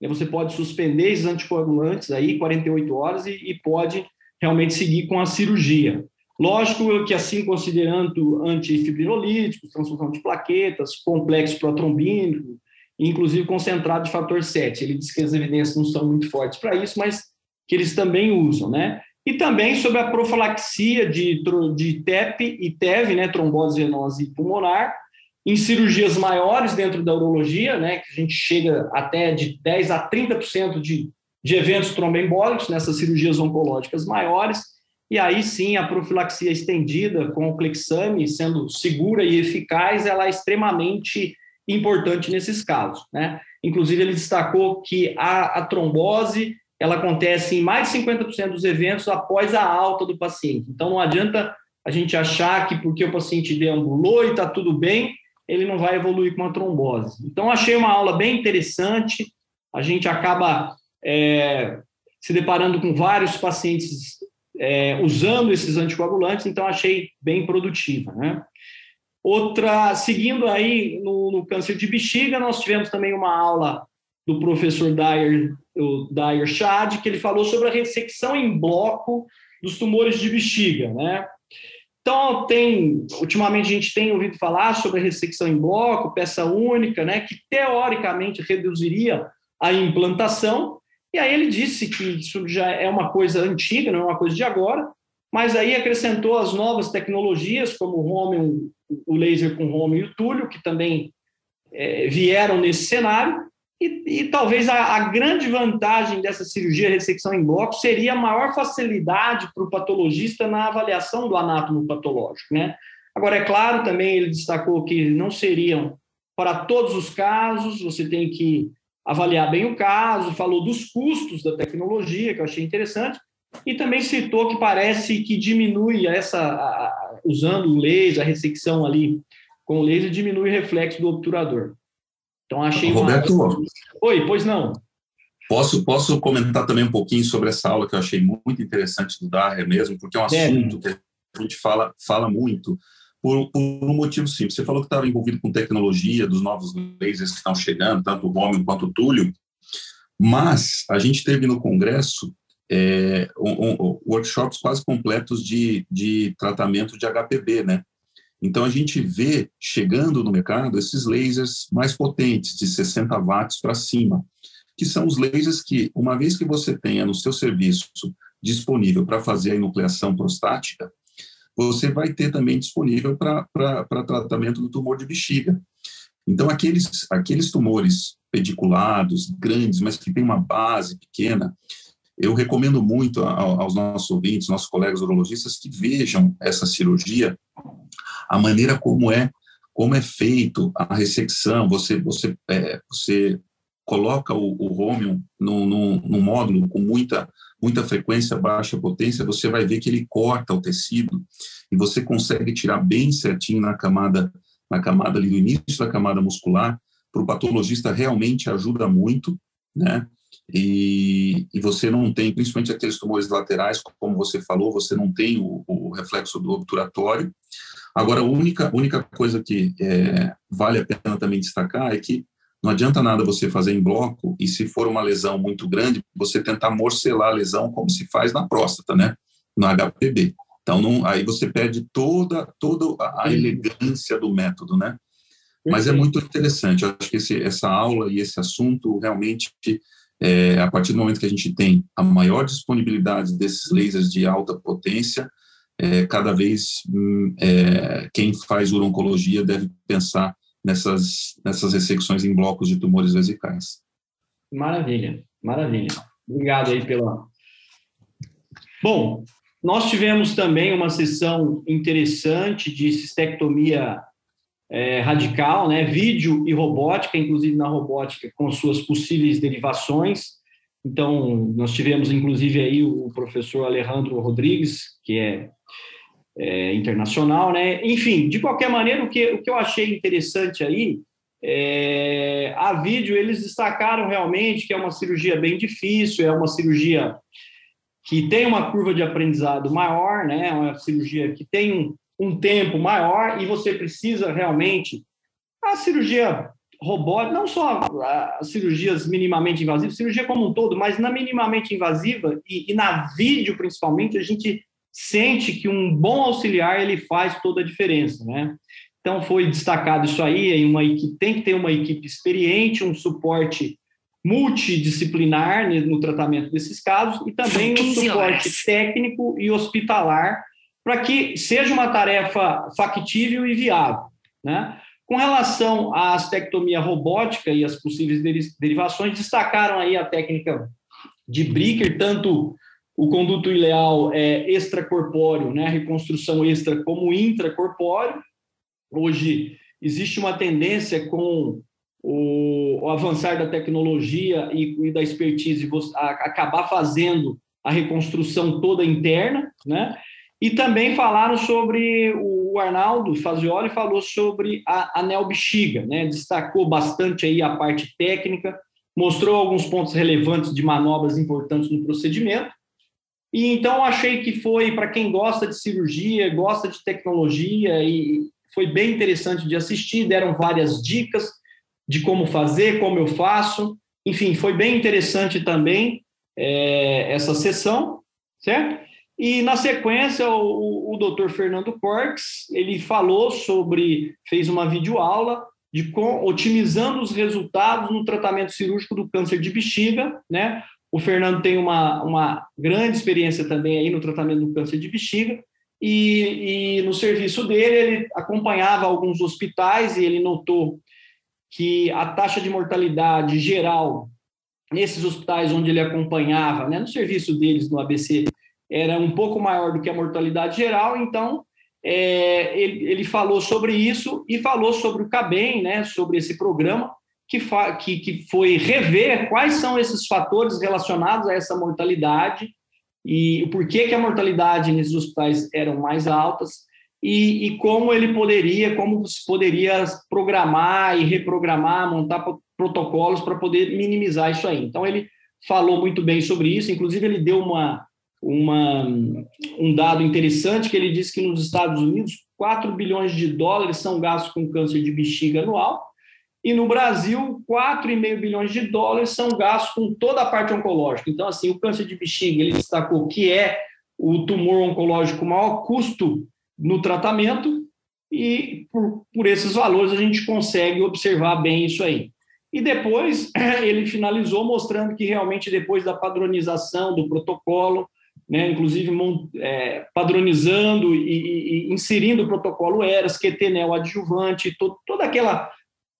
né, você pode suspender esses anticoagulantes aí 48 horas e, e pode realmente seguir com a cirurgia. Lógico que, assim, considerando antifibrinolíticos, transfusão de plaquetas, complexo protrombínico, inclusive concentrado de fator 7. Ele diz que as evidências não são muito fortes para isso, mas que eles também usam, né? E também sobre a profilaxia de, de TEP e TEV, né, trombose venosa e pulmonar, em cirurgias maiores dentro da urologia, né, que a gente chega até de 10 a 30% de, de eventos tromboembólicos nessas cirurgias oncológicas maiores, e aí sim a profilaxia estendida com o Clexame, sendo segura e eficaz, ela é extremamente importante nesses casos, né? Inclusive ele destacou que a, a trombose ela acontece em mais de 50% dos eventos após a alta do paciente. Então, não adianta a gente achar que porque o paciente deambulou e está tudo bem, ele não vai evoluir com a trombose. Então, achei uma aula bem interessante. A gente acaba é, se deparando com vários pacientes é, usando esses anticoagulantes, então achei bem produtiva. Né? Outra, seguindo aí no, no câncer de bexiga, nós tivemos também uma aula do professor Dyer, o Dyer Chad, que ele falou sobre a ressecção em bloco dos tumores de bexiga, né? Então, tem, ultimamente a gente tem ouvido falar sobre a ressecção em bloco, peça única, né, que teoricamente reduziria a implantação, e aí ele disse que isso já é uma coisa antiga, não é uma coisa de agora, mas aí acrescentou as novas tecnologias, como o home, o laser com home e o túlio, que também é, vieram nesse cenário, e, e talvez a, a, grande vantagem dessa cirurgia ressecção em bloco seria a maior facilidade para o patologista na avaliação do anátomo patológico, né? Agora, é claro, também ele destacou que não seriam para todos os casos, você tem que avaliar bem o caso, falou dos custos da tecnologia, que eu achei interessante, e também citou que parece que diminui essa, a, usando o laser, a ressecção ali com o laser, diminui o reflexo do obturador. Então, achei Roberto, uma... Oi, pois não. Posso, posso comentar também um pouquinho sobre essa aula que eu achei muito interessante do Darrer mesmo, porque é um assunto que a gente fala, fala muito por, por um motivo simples. Você falou que estava envolvido com tecnologia, dos novos lasers que estão chegando, tanto o Romulo quanto o Túlio, mas a gente teve no Congresso é, um, um, workshops quase completos de, de tratamento de HPB, né? Então, a gente vê chegando no mercado esses lasers mais potentes, de 60 watts para cima, que são os lasers que, uma vez que você tenha no seu serviço disponível para fazer a enucleação prostática, você vai ter também disponível para tratamento do tumor de bexiga. Então, aqueles, aqueles tumores pediculados, grandes, mas que têm uma base pequena, eu recomendo muito aos nossos ouvintes, nossos colegas urologistas, que vejam essa cirurgia a maneira como é como é feito a ressecção, você você é, você coloca o, o Romium no, no, no, módulo com muita muita frequência, baixa potência, você vai ver que ele corta o tecido e você consegue tirar bem certinho na camada na camada ali do início da camada muscular. Para o patologista realmente ajuda muito, né? E, e, você não tem, principalmente aqueles tumores laterais, como você falou, você não tem o, o reflexo do obturatório. Agora, a única, única coisa que é, vale a pena também destacar é que não adianta nada você fazer em bloco e se for uma lesão muito grande, você tentar morcelar a lesão como se faz na próstata, né? no HPB. Então, não, aí você perde toda, toda a elegância do método, né? Mas é muito interessante. Eu acho que esse, essa aula e esse assunto realmente, é, a partir do momento que a gente tem a maior disponibilidade desses lasers de alta potência, é, cada vez hum, é, quem faz urologia deve pensar nessas, nessas ressecções em blocos de tumores vesicais. Maravilha, maravilha. Obrigado aí pela. Bom, nós tivemos também uma sessão interessante de cistectomia é, radical, né? Vídeo e robótica, inclusive na robótica, com suas possíveis derivações. Então, nós tivemos inclusive aí o professor Alejandro Rodrigues, que é é, internacional, né? Enfim, de qualquer maneira, o que, o que eu achei interessante aí, é, a vídeo eles destacaram realmente que é uma cirurgia bem difícil, é uma cirurgia que tem uma curva de aprendizado maior, né? É uma cirurgia que tem um, um tempo maior e você precisa realmente a cirurgia robótica, não só as cirurgias minimamente invasivas, cirurgia como um todo, mas na minimamente invasiva e, e na vídeo principalmente, a gente sente que um bom auxiliar ele faz toda a diferença, né? Então foi destacado isso aí, uma equipe, tem que ter uma equipe experiente, um suporte multidisciplinar no tratamento desses casos e também um suporte técnico e hospitalar para que seja uma tarefa factível e viável, né? Com relação à astectomia robótica e as possíveis derivações, destacaram aí a técnica de Bricker, tanto o conduto ileal é extracorpóreo, né? reconstrução extra como intracorpóreo. Hoje existe uma tendência com o, o avançar da tecnologia e, e da expertise a, acabar fazendo a reconstrução toda interna, né? E também falaram sobre o Arnaldo Fazioli falou sobre a anel bexiga, né? Destacou bastante aí a parte técnica, mostrou alguns pontos relevantes de manobras importantes no procedimento e então achei que foi para quem gosta de cirurgia, gosta de tecnologia e foi bem interessante de assistir, deram várias dicas de como fazer, como eu faço. Enfim, foi bem interessante também é, essa sessão, certo? E na sequência, o, o doutor Fernando Corks, ele falou sobre, fez uma videoaula de com, otimizando os resultados no tratamento cirúrgico do câncer de bexiga, né? O Fernando tem uma, uma grande experiência também aí no tratamento do câncer de bexiga, e, e no serviço dele ele acompanhava alguns hospitais e ele notou que a taxa de mortalidade geral nesses hospitais onde ele acompanhava, né, no serviço deles no ABC, era um pouco maior do que a mortalidade geral, então é, ele, ele, falou sobre isso e falou sobre o CABEM, né, sobre esse programa, que, que, que foi rever quais são esses fatores relacionados a essa mortalidade e por que, que a mortalidade nesses hospitais eram mais altas e, e, como ele poderia, como se poderia programar e reprogramar, montar protocolos para poder minimizar isso aí. Então ele falou muito bem sobre isso, inclusive ele deu uma, uma, um dado interessante que ele disse que nos Estados Unidos 4 bilhões de dólares são gastos com câncer de bexiga anual e no Brasil, 4,5 bilhões de dólares são gastos com toda a parte oncológica. Então, assim, o câncer de bexiga, ele destacou que é o tumor oncológico maior custo no tratamento, e por, por esses valores a gente consegue observar bem isso aí. E depois ele finalizou mostrando que realmente depois da padronização do protocolo, né, inclusive é, padronizando e, e, inserindo o protocolo ERAS, QT neoadjuvante, todo, toda aquela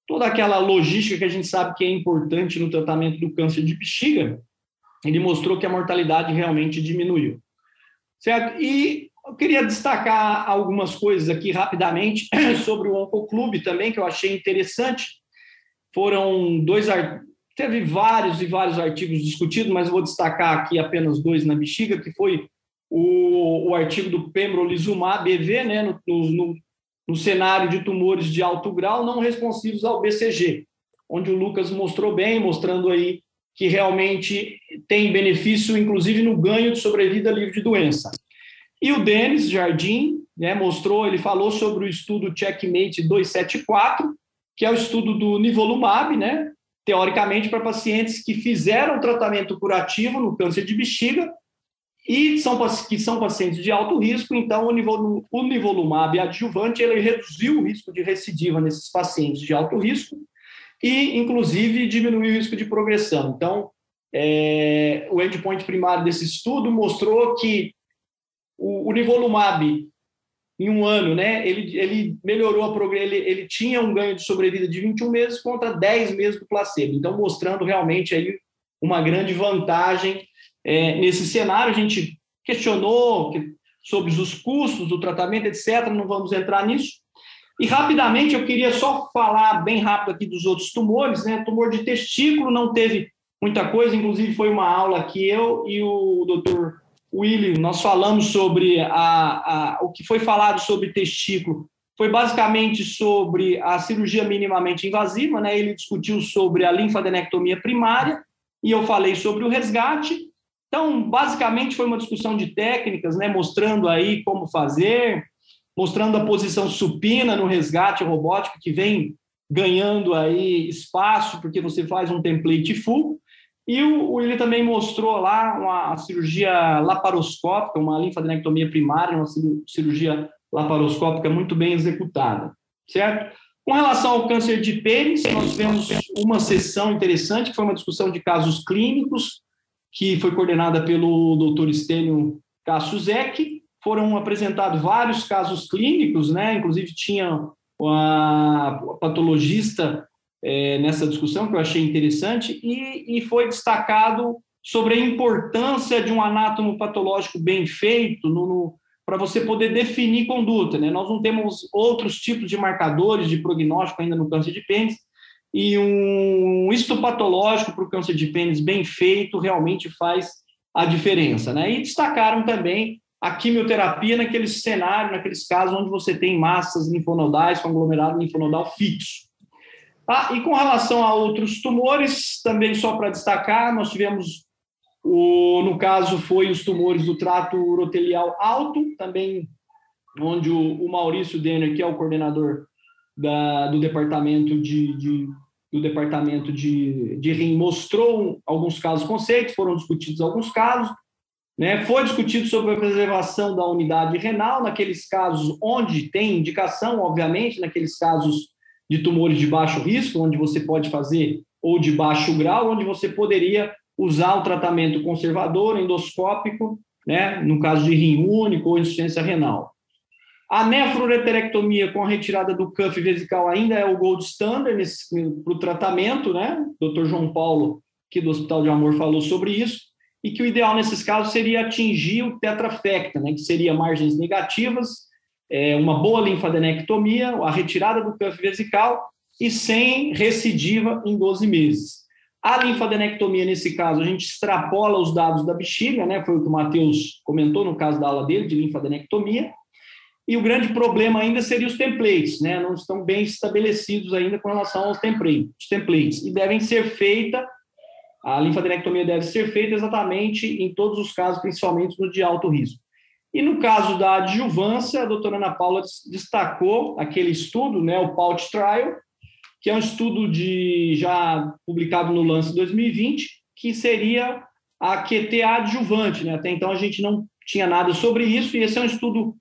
toda aquela logística que a gente sabe que é importante no tratamento do câncer de bexiga, ele mostrou que a mortalidade realmente diminuiu. Certo? E eu queria destacar algumas coisas aqui rapidamente sobre o Oncoclube também, que eu achei interessante. Foram dois teve vários e vários artigos discutidos, mas vou destacar aqui apenas dois na bexiga, que foi o, o artigo do pembrolizumab BV, né, no, no, no cenário de tumores de alto grau não responsivos ao BCG, onde o Lucas mostrou bem, mostrando aí que realmente tem benefício, inclusive no ganho de sobrevida livre de doença. E o Denis Jardim né, mostrou, ele falou sobre o estudo Checkmate 274, que é o estudo do nivolumab, né, teoricamente para pacientes que fizeram tratamento curativo no câncer de bexiga e são, que são pacientes de alto risco, então o nivolumab adjuvante ele reduziu o risco de recidiva nesses pacientes de alto risco e, inclusive, diminuiu o risco de progressão. Então, é, o endpoint primário desse estudo mostrou que o, o nivolumab, em um ano, né, ele, ele melhorou a ele, ele tinha um ganho de sobrevida de 21 meses contra 10 meses do placebo. Então, mostrando realmente aí uma grande vantagem é, nesse cenário. A gente questionou sobre os custos do tratamento, etc. Não vamos entrar nisso. E rapidamente eu queria só falar bem rápido aqui dos outros tumores, né? Tumor de testículo não teve muita coisa, inclusive foi uma aula que eu e o doutor William, nós falamos sobre a, a, o que foi falado sobre testículo, foi basicamente sobre a cirurgia minimamente invasiva, né? Ele discutiu sobre a linfadenectomia primária e eu falei sobre o resgate. Então, basicamente foi uma discussão de técnicas, né, mostrando aí como fazer, mostrando a posição supina no resgate robótico, que vem ganhando aí espaço, porque você faz um template full. E o, ele também mostrou lá uma cirurgia laparoscópica, uma linfadenectomia primária, uma cirurgia laparoscópica muito bem executada, certo? Com relação ao câncer de pênis, nós tivemos uma sessão interessante, que foi uma discussão de casos clínicos, que foi coordenada pelo Dr. Estênio Cassuzek, foram apresentados vários casos clínicos, né? Inclusive tinha a patologista é, nessa discussão que eu achei interessante e, e foi destacado sobre a importância de um anátomo patológico bem feito no, no para você poder definir conduta, né? Nós não temos outros tipos de marcadores de prognóstico ainda no câncer de pênis e um histopatológico para o câncer de pênis bem feito realmente faz a diferença, né? E destacaram também a quimioterapia naquele cenário, naqueles casos onde você tem massas linfonodais, conglomerado linfonodal fixo. Ah, e com relação a outros tumores, também só para destacar, nós tivemos, o, no caso, foi os tumores do trato urotelial alto, também onde o, o Maurício Denner, que é o coordenador da, do departamento de, de do departamento de, de RIM, mostrou alguns casos conceitos, foram discutidos alguns casos, né? Foi discutido sobre a preservação da unidade renal, naqueles casos onde tem indicação, obviamente, naqueles casos de tumores de baixo risco, onde você pode fazer, ou de baixo grau, onde você poderia usar o tratamento conservador, endoscópico, né? no caso de rim único ou insuficiência renal. A nefroureterectomia com a retirada do cuff vesical ainda é o gold standard para o tratamento, né? O Dr. João Paulo, aqui do Hospital de Amor, falou sobre isso e que o ideal nesses casos seria atingir o tetrafecta, né, que seria margens negativas, é, uma boa linfadenectomia, a retirada do cuff vesical e sem recidiva em 12 meses. A linfadenectomia, nesse caso, a gente extrapola os dados da bexiga, né, foi o que o Matheus comentou no caso da aula dele, de linfadenectomia, e o grande problema ainda seria os templates, né, não estão bem estabelecidos ainda com relação aos templates, e devem ser feitas a linfadenectomia deve ser feita exatamente em todos os casos, principalmente no de alto risco. E no caso da adjuvância, a doutora Ana Paula destacou aquele estudo, né, o PAUT Trial, que é um estudo de, já publicado no Lance 2020, que seria a QTA adjuvante. Né? Até então a gente não tinha nada sobre isso, e esse é um estudo,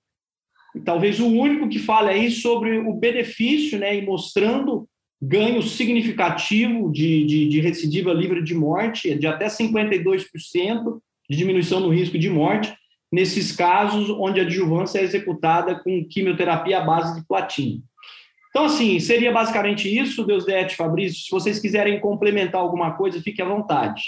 talvez o único que fala aí sobre o benefício, né, e mostrando ganho significativo de, de, de recidiva livre de morte, de até 52% de diminuição no risco de morte, nesses casos onde a adjuvância é executada com quimioterapia à base de platina. Então, assim, seria basicamente isso, Deus Dete, Fabrício. Se vocês quiserem complementar alguma coisa, fique à vontade.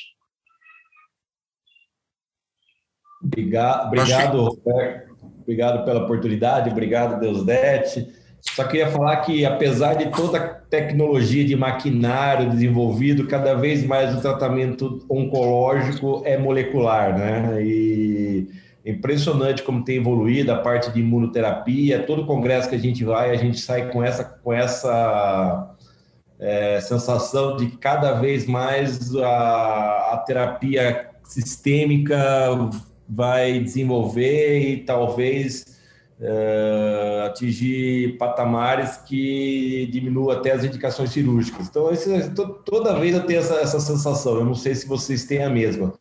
Obrigado, obrigado Roberto. Obrigado pela oportunidade, obrigado, Deus Dete. Só queria falar que, apesar de toda a tecnologia de maquinário desenvolvido, cada vez mais o tratamento oncológico é molecular, né? E é impressionante como tem evoluído a parte de imunoterapia. Todo congresso que a gente vai, a gente sai com essa, com essa é, sensação de que cada vez mais a, a terapia sistêmica vai desenvolver e talvez é, atingir patamares que diminuam até as indicações cirúrgicas. Então, esse, toda vez eu tenho essa, essa sensação, eu não sei se vocês têm a mesma,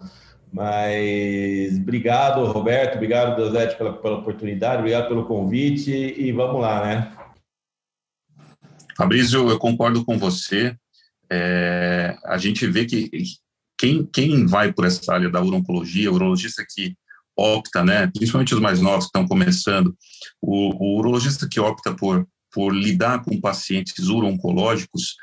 Mas obrigado, Roberto, obrigado, Deusete, pela, pela oportunidade, obrigado pelo convite e vamos lá, né? Fabrício, eu concordo com você. É, a gente vê que quem, quem vai por essa área da urologia, urologista que opta, né, principalmente os mais novos que estão começando, o, o urologista que opta por, por lidar com pacientes uro-oncológicos,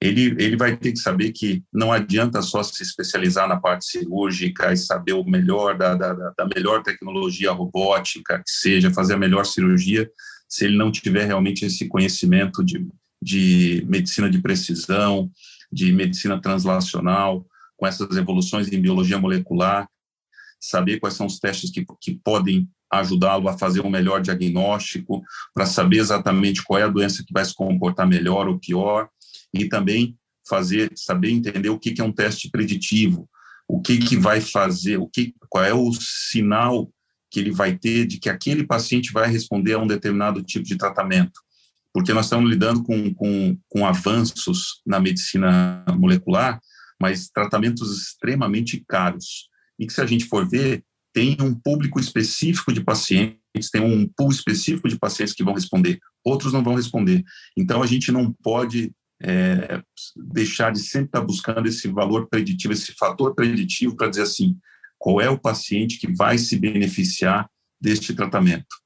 ele, ele vai ter que saber que não adianta só se especializar na parte cirúrgica e saber o melhor da, da, da melhor tecnologia robótica que seja, fazer a melhor cirurgia, se ele não tiver realmente esse conhecimento de, de medicina de precisão, de medicina translacional, com essas evoluções em biologia molecular, saber quais são os testes que, que podem ajudá-lo a fazer um melhor diagnóstico, para saber exatamente qual é a doença que vai se comportar melhor ou pior, e também fazer, saber entender o que, que é um teste preditivo, o que, que vai fazer, o que, qual é o sinal que ele vai ter de que aquele paciente vai responder a um determinado tipo de tratamento. Porque nós estamos lidando com, com, com avanços na medicina molecular, mas tratamentos extremamente caros. E que, se a gente for ver, tem um público específico de pacientes, tem um pool específico de pacientes que vão responder, outros não vão responder. Então, a gente não pode é, deixar de sempre estar buscando esse valor preditivo, esse fator preditivo para dizer assim, qual é o paciente que vai se beneficiar deste tratamento,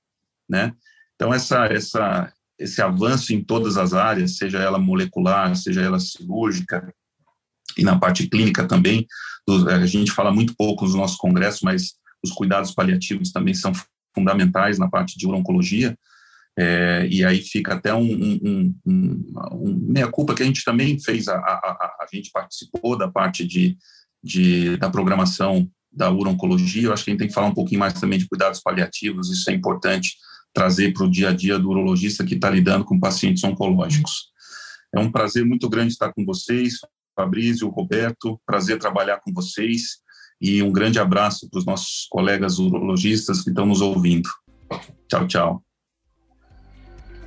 né? Então essa essa esse avanço em todas as áreas, seja ela molecular, seja ela cirúrgica e na parte clínica também, a gente fala muito pouco nos nossos congressos, mas os cuidados paliativos também são fundamentais na parte de urologia, é, e aí fica até um, um, um, um meia-culpa que a gente também fez, a, a, a, a, gente participou da parte de, de, da programação da urologia, eu acho que a gente tem que falar um pouquinho mais também de cuidados paliativos, isso é importante trazer para o dia a dia do urologista que está lidando com pacientes oncológicos. É um prazer muito grande estar com vocês, Fabrício, Roberto, prazer trabalhar com vocês e um grande abraço para os nossos colegas urologistas que estão nos ouvindo. Tchau, tchau.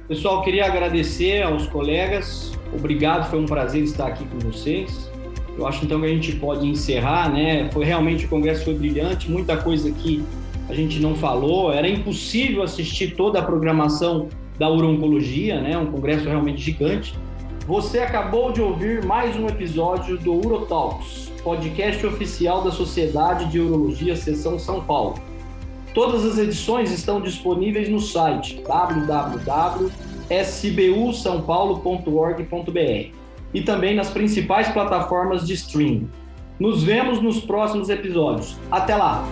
Pessoal, queria agradecer aos colegas. Obrigado, foi um prazer estar aqui com vocês. Eu acho então que a gente pode encerrar, né? Foi realmente o congresso foi brilhante, muita coisa que a gente não falou. Era impossível assistir toda a programação da urologia, né? Um congresso realmente gigante. Você acabou de ouvir mais um episódio do Urotalks, podcast oficial da Sociedade de Urologia Seção São Paulo. Todas as edições estão disponíveis no site www.sbusaopaulo.org.br e também nas principais plataformas de streaming. Nos vemos nos próximos episódios. Até lá!